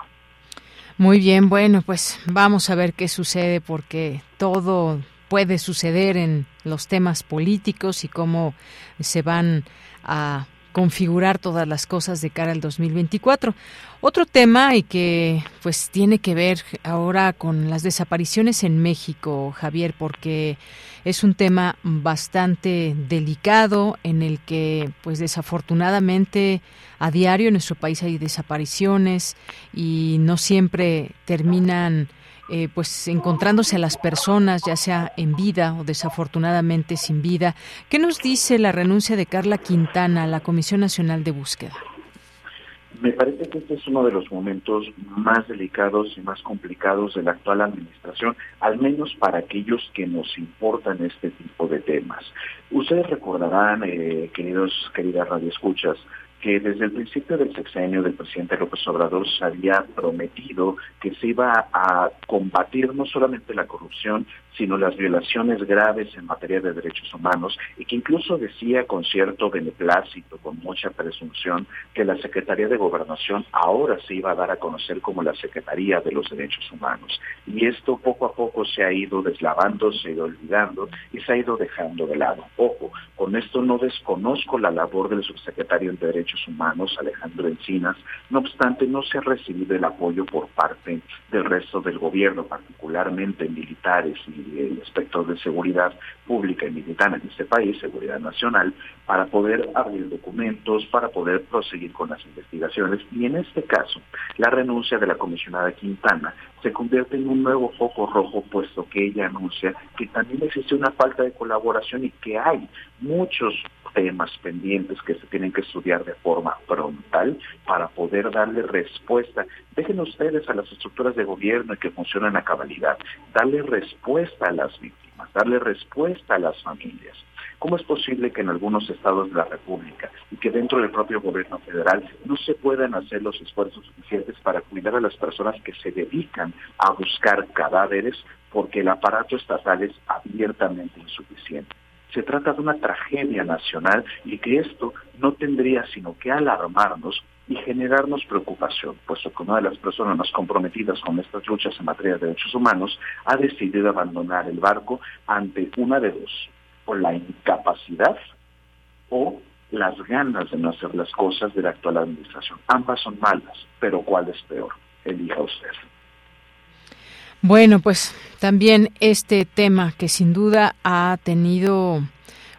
Muy bien, bueno, pues vamos a ver qué sucede porque todo puede suceder en los temas políticos y cómo se van a configurar todas las cosas de cara al 2024. Otro tema y que pues tiene que ver ahora con las desapariciones en México, Javier, porque es un tema bastante delicado en el que pues desafortunadamente a diario en nuestro país hay desapariciones y no siempre terminan eh, pues encontrándose a las personas, ya sea en vida o desafortunadamente sin vida. ¿Qué nos dice la renuncia de Carla Quintana a la Comisión Nacional de Búsqueda? Me parece que este es uno de los momentos más delicados y más complicados de la actual administración, al menos para aquellos que nos importan este tipo de temas. Ustedes recordarán, eh, queridos, queridas radioescuchas, que desde el principio del sexenio del presidente López Obrador se había prometido que se iba a combatir no solamente la corrupción, sino las violaciones graves en materia de derechos humanos y que incluso decía con cierto beneplácito, con mucha presunción, que la Secretaría de Gobernación ahora se iba a dar a conocer como la Secretaría de los Derechos Humanos. Y esto poco a poco se ha ido deslavando, se ha ido olvidando y se ha ido dejando de lado. Ojo, con esto no desconozco la labor del subsecretario de Derechos Humanos, Alejandro Encinas, no obstante no se ha recibido el apoyo por parte del resto del gobierno, particularmente militares el aspecto de seguridad pública y militar en este país, seguridad nacional, para poder abrir documentos, para poder proseguir con las investigaciones. Y en este caso, la renuncia de la comisionada Quintana se convierte en un nuevo foco rojo, puesto que ella anuncia que también existe una falta de colaboración y que hay muchos temas pendientes que se tienen que estudiar de forma frontal para poder darle respuesta. Dejen ustedes a las estructuras de gobierno y que funcionan a cabalidad, darle respuesta a las víctimas, darle respuesta a las familias. ¿Cómo es posible que en algunos estados de la República y que dentro del propio gobierno federal no se puedan hacer los esfuerzos suficientes para cuidar a las personas que se dedican a buscar cadáveres porque el aparato estatal es abiertamente insuficiente? Se trata de una tragedia nacional y que esto no tendría sino que alarmarnos y generarnos preocupación, puesto que una de las personas más comprometidas con estas luchas en materia de derechos humanos ha decidido abandonar el barco ante una de dos, o la incapacidad o las ganas de no hacer las cosas de la actual administración. Ambas son malas, pero ¿cuál es peor? Elija usted. Bueno, pues también este tema que sin duda ha tenido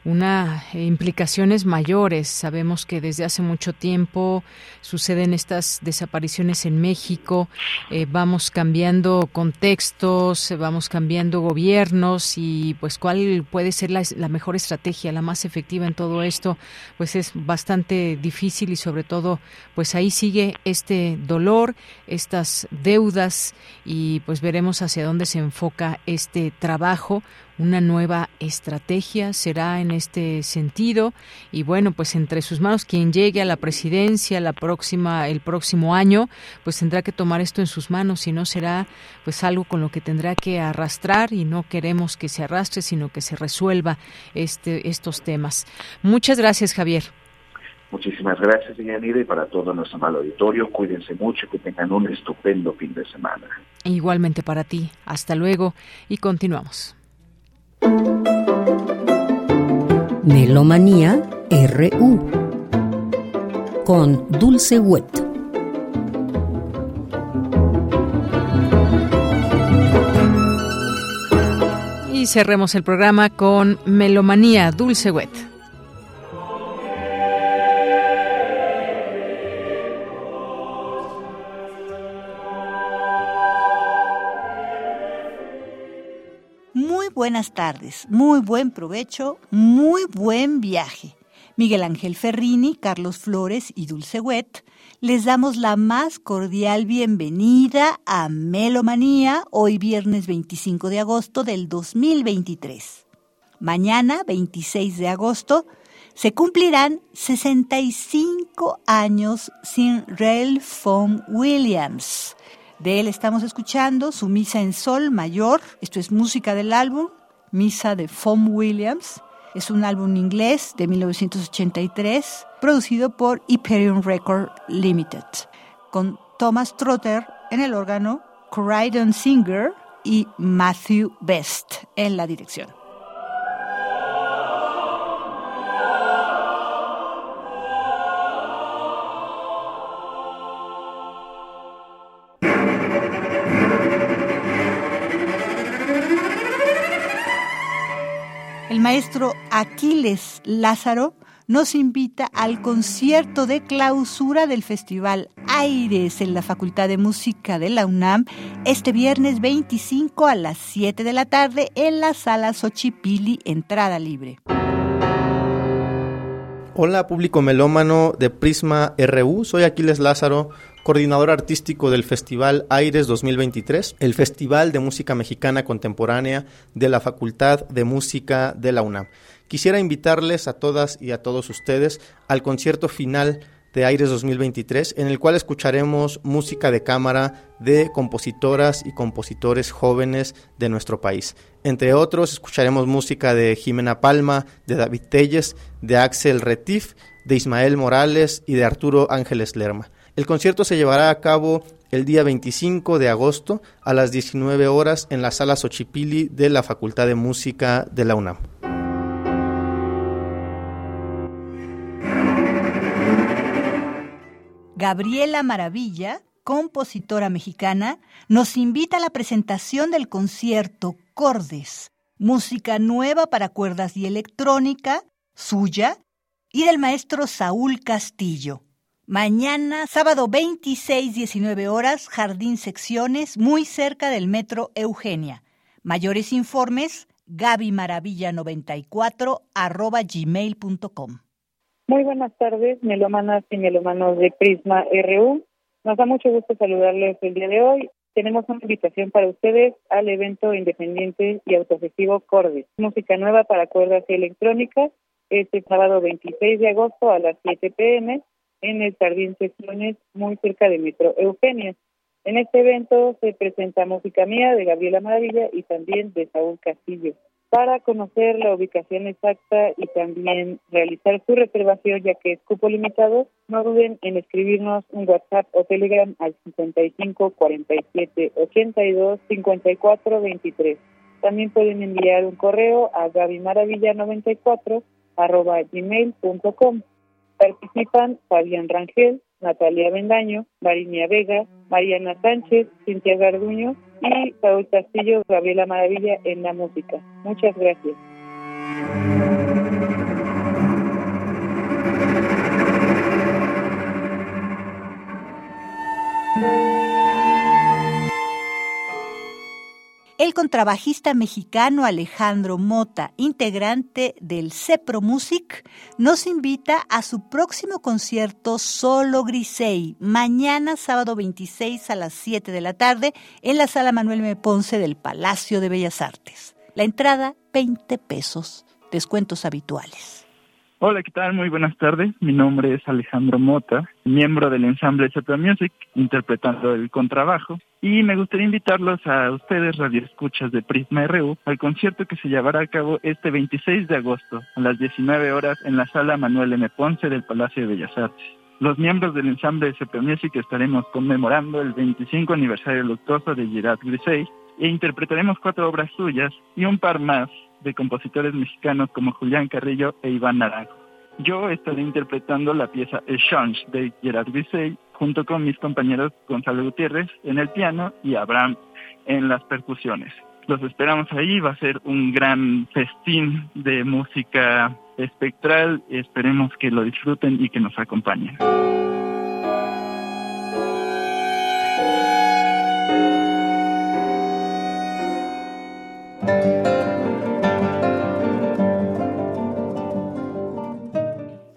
una eh, implicaciones mayores. Sabemos que desde hace mucho tiempo suceden estas desapariciones en México, eh, vamos cambiando contextos, vamos cambiando gobiernos y pues cuál puede ser la, la, mejor estrategia, la más efectiva en todo esto, pues es bastante difícil y sobre todo pues ahí sigue este dolor, estas deudas y pues veremos hacia dónde se enfoca este trabajo una nueva estrategia será en este sentido y bueno pues entre sus manos quien llegue a la presidencia la próxima el próximo año pues tendrá que tomar esto en sus manos y no será pues algo con lo que tendrá que arrastrar y no queremos que se arrastre sino que se resuelva este estos temas muchas gracias Javier Muchísimas gracias, Yanida, y para todo nuestro mal auditorio, cuídense mucho, que tengan un estupendo fin de semana. Igualmente para ti. Hasta luego y continuamos. Melomanía RU con Dulce Wet. Y cerremos el programa con Melomanía Dulce Wet. Buenas tardes, muy buen provecho, muy buen viaje. Miguel Ángel Ferrini, Carlos Flores y Dulce Wet, les damos la más cordial bienvenida a Melomanía, hoy viernes 25 de agosto del 2023. Mañana, 26 de agosto, se cumplirán 65 años sin Ralph Fong Williams, de él estamos escuchando su Misa en Sol Mayor. Esto es música del álbum, Misa de Fom Williams. Es un álbum inglés de 1983 producido por Hyperion Record Limited, con Thomas Trotter en el órgano, Corydon Singer y Matthew Best en la dirección. Maestro Aquiles Lázaro nos invita al concierto de clausura del Festival Aires en la Facultad de Música de la UNAM este viernes 25 a las 7 de la tarde en la sala Xochipili, entrada libre. Hola público melómano de Prisma RU, soy Aquiles Lázaro coordinador artístico del Festival Aires 2023, el Festival de Música Mexicana Contemporánea de la Facultad de Música de la UNAM. Quisiera invitarles a todas y a todos ustedes al concierto final de Aires 2023, en el cual escucharemos música de cámara de compositoras y compositores jóvenes de nuestro país. Entre otros, escucharemos música de Jimena Palma, de David Telles, de Axel Retif, de Ismael Morales y de Arturo Ángeles Lerma. El concierto se llevará a cabo el día 25 de agosto a las 19 horas en la sala Xochipili de la Facultad de Música de la UNAM. Gabriela Maravilla, compositora mexicana, nos invita a la presentación del concierto Cordes, música nueva para cuerdas y electrónica, suya, y del maestro Saúl Castillo. Mañana, sábado 26, 19 horas, Jardín Secciones, muy cerca del Metro Eugenia. Mayores informes, gabimaravilla94 arroba gmail.com. Muy buenas tardes, melómanas y melómanos de Prisma RU. Nos da mucho gusto saludarles el día de hoy. Tenemos una invitación para ustedes al evento independiente y autogestivo Cordes, música nueva para cuerdas y electrónicas, este sábado 26 de agosto a las 7 pm en el Jardín Sesiones, muy cerca de Metro Eugenia. En este evento se presenta música mía de Gabriela Maravilla y también de Saúl Castillo. Para conocer la ubicación exacta y también realizar su reservación, ya que es cupo limitado, no duden en escribirnos un WhatsApp o Telegram al 55 47 82 54 23. También pueden enviar un correo a gabimaravilla94 arroba gmail.com. Participan Fabián Rangel, Natalia Bendaño, Marinia Vega, Mariana Sánchez, Cintia Garduño y Saúl Castillo, Gabriela Maravilla en la música. Muchas gracias. El contrabajista mexicano Alejandro Mota, integrante del Cepro Music, nos invita a su próximo concierto Solo Grisey, mañana sábado 26 a las 7 de la tarde en la sala Manuel M. Ponce del Palacio de Bellas Artes. La entrada, 20 pesos, descuentos habituales. Hola, ¿qué tal? Muy buenas tardes. Mi nombre es Alejandro Mota, miembro del ensamble Cepro Music, interpretando el contrabajo. Y me gustaría invitarlos a ustedes, radioescuchas de Prisma RU, al concierto que se llevará a cabo este 26 de agosto a las 19 horas en la sala Manuel M. Ponce del Palacio de Bellas Artes. Los miembros del ensamble Cepro Music estaremos conmemorando el 25 aniversario luctuoso de Gerard Grisey e interpretaremos cuatro obras suyas y un par más de compositores mexicanos como Julián Carrillo e Iván Naranjo. Yo estaré interpretando la pieza Change de Gerard Bissey junto con mis compañeros Gonzalo Gutiérrez en el piano y Abraham en las percusiones. Los esperamos ahí, va a ser un gran festín de música espectral, esperemos que lo disfruten y que nos acompañen.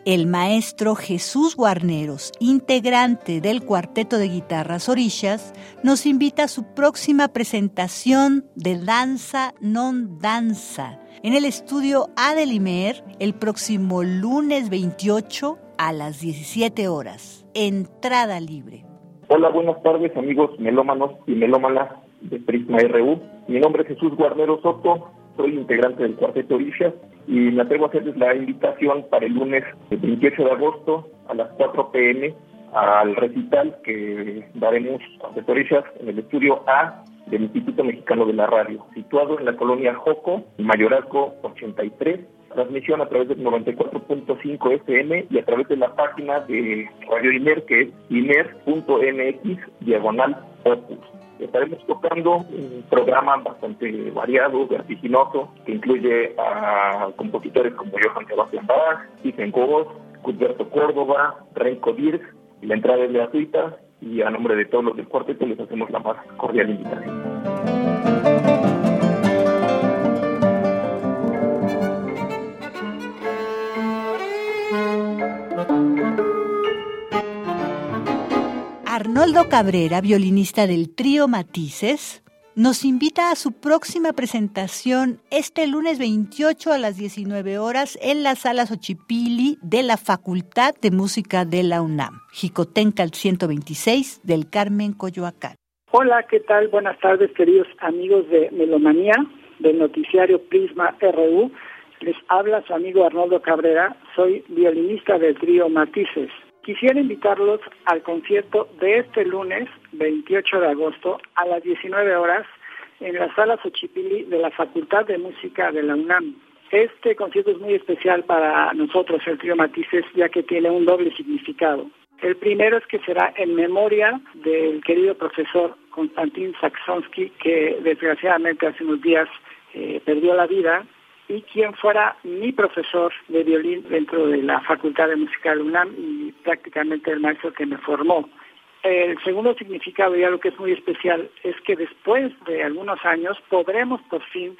El maestro Jesús Guarneros, integrante del cuarteto de guitarras Orillas, nos invita a su próxima presentación de Danza Non Danza en el estudio Adelimer el próximo lunes 28 a las 17 horas. Entrada libre. Hola, buenas tardes amigos melómanos y melómanas de Prisma RU. Mi nombre es Jesús Guarneros Soto, soy integrante del Cuarteto Orillas y me atrevo a hacerles la invitación para el lunes 28 de agosto a las 4 pm al recital que daremos a Orillas en el estudio A del Instituto Mexicano de la Radio, situado en la colonia Joco, Mayorazgo 83, transmisión a través del 94.5 FM y a través de la página de Radio INER, que es iner.mx, diagonal opus estaremos tocando un programa bastante variado, vertiginoso, que incluye a compositores como Johann Sebastian Bach, Stephen Goss, Cuthberto Córdoba, Renko Dirk, la entrada es gratuita y a nombre de todos los del cuarteto les hacemos la más cordial invitación. Arnoldo Cabrera, violinista del trío Matices, nos invita a su próxima presentación este lunes 28 a las 19 horas en la sala Xochipili de la Facultad de Música de la UNAM, Jicotencal 126 del Carmen Coyoacán. Hola, ¿qué tal? Buenas tardes, queridos amigos de Melomanía, del noticiario Prisma RU. Les habla su amigo Arnoldo Cabrera, soy violinista del trío Matices. Quisiera invitarlos al concierto de este lunes, 28 de agosto, a las 19 horas, en la sala Xochipilli de la Facultad de Música de la UNAM. Este concierto es muy especial para nosotros, el trío Matices, ya que tiene un doble significado. El primero es que será en memoria del querido profesor Konstantin Saksonsky, que desgraciadamente hace unos días eh, perdió la vida y quien fuera mi profesor de violín dentro de la Facultad de Música de UNAM y prácticamente el maestro que me formó. El segundo significado y algo que es muy especial es que después de algunos años podremos por fin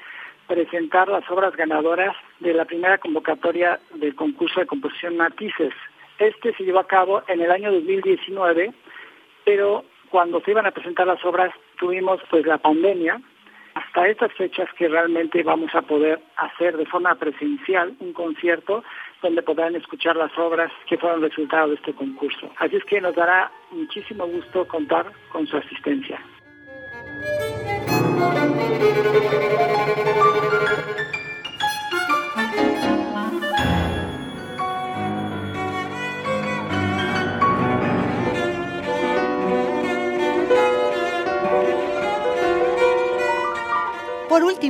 presentar las obras ganadoras de la primera convocatoria del concurso de composición Matices. Este se llevó a cabo en el año 2019, pero cuando se iban a presentar las obras tuvimos pues la pandemia hasta estas fechas que realmente vamos a poder hacer de forma presencial un concierto donde podrán escuchar las obras que fueron resultado de este concurso. Así es que nos dará muchísimo gusto contar con su asistencia.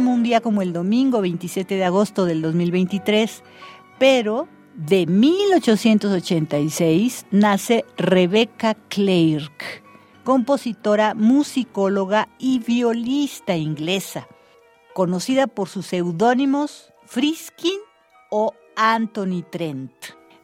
Un día como el domingo 27 de agosto del 2023, pero de 1886 nace Rebecca Clark, compositora, musicóloga y violista inglesa, conocida por sus seudónimos Friskin o Anthony Trent.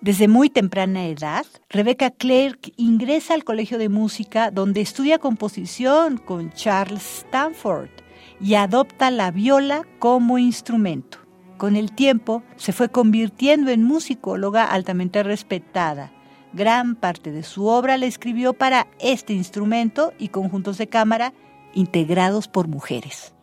Desde muy temprana edad, Rebecca Clark ingresa al Colegio de Música donde estudia composición con Charles Stanford y adopta la viola como instrumento. Con el tiempo se fue convirtiendo en musicóloga altamente respetada. Gran parte de su obra la escribió para este instrumento y conjuntos de cámara integrados por mujeres.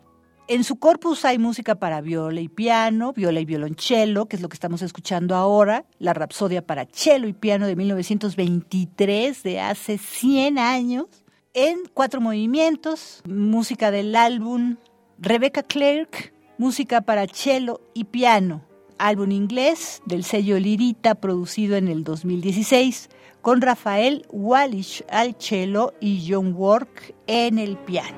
En su corpus hay música para viola y piano, viola y violonchelo, que es lo que estamos escuchando ahora, la Rapsodia para cello y piano de 1923, de hace 100 años, en cuatro movimientos, música del álbum Rebecca Clark, música para cello y piano, álbum inglés del sello Lirita producido en el 2016 con Rafael Wallish al cello y John Work en el piano.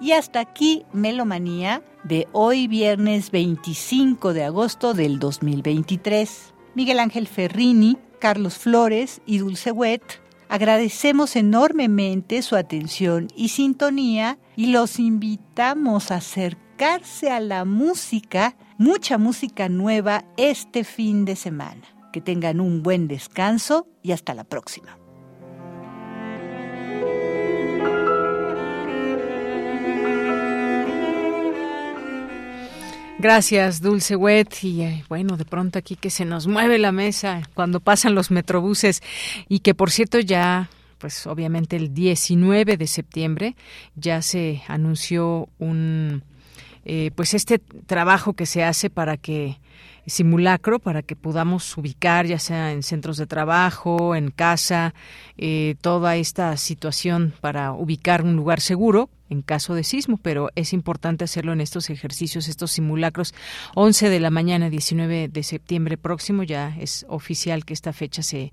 Y hasta aquí Melomanía de hoy viernes 25 de agosto del 2023. Miguel Ángel Ferrini Carlos Flores y Dulce Wet, agradecemos enormemente su atención y sintonía y los invitamos a acercarse a la música, mucha música nueva este fin de semana. Que tengan un buen descanso y hasta la próxima. Gracias, Dulce Wet. Y eh, bueno, de pronto aquí que se nos mueve la mesa cuando pasan los metrobuses y que por cierto ya pues obviamente el 19 de septiembre ya se anunció un eh, pues este trabajo que se hace para que simulacro para que podamos ubicar, ya sea en centros de trabajo, en casa, eh, toda esta situación para ubicar un lugar seguro en caso de sismo, pero es importante hacerlo en estos ejercicios, estos simulacros. 11 de la mañana, 19 de septiembre próximo, ya es oficial que esta fecha se,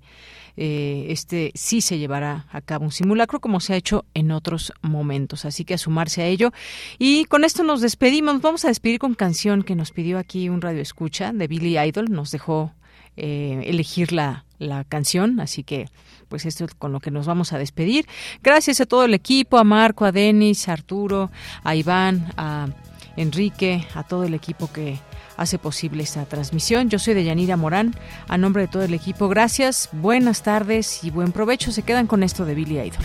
eh, este sí se llevará a cabo un simulacro como se ha hecho en otros momentos. Así que a sumarse a ello. Y con esto nos despedimos. Vamos a despedir con canción que nos pidió aquí un radio escucha de Billy Idol. Nos dejó eh, elegir la, la canción, así que pues esto es con lo que nos vamos a despedir. Gracias a todo el equipo, a Marco, a Denis, a Arturo, a Iván, a Enrique, a todo el equipo que hace posible esta transmisión. Yo soy de Yanira Morán, a nombre de todo el equipo. Gracias, buenas tardes y buen provecho. Se quedan con esto de Billy Idol.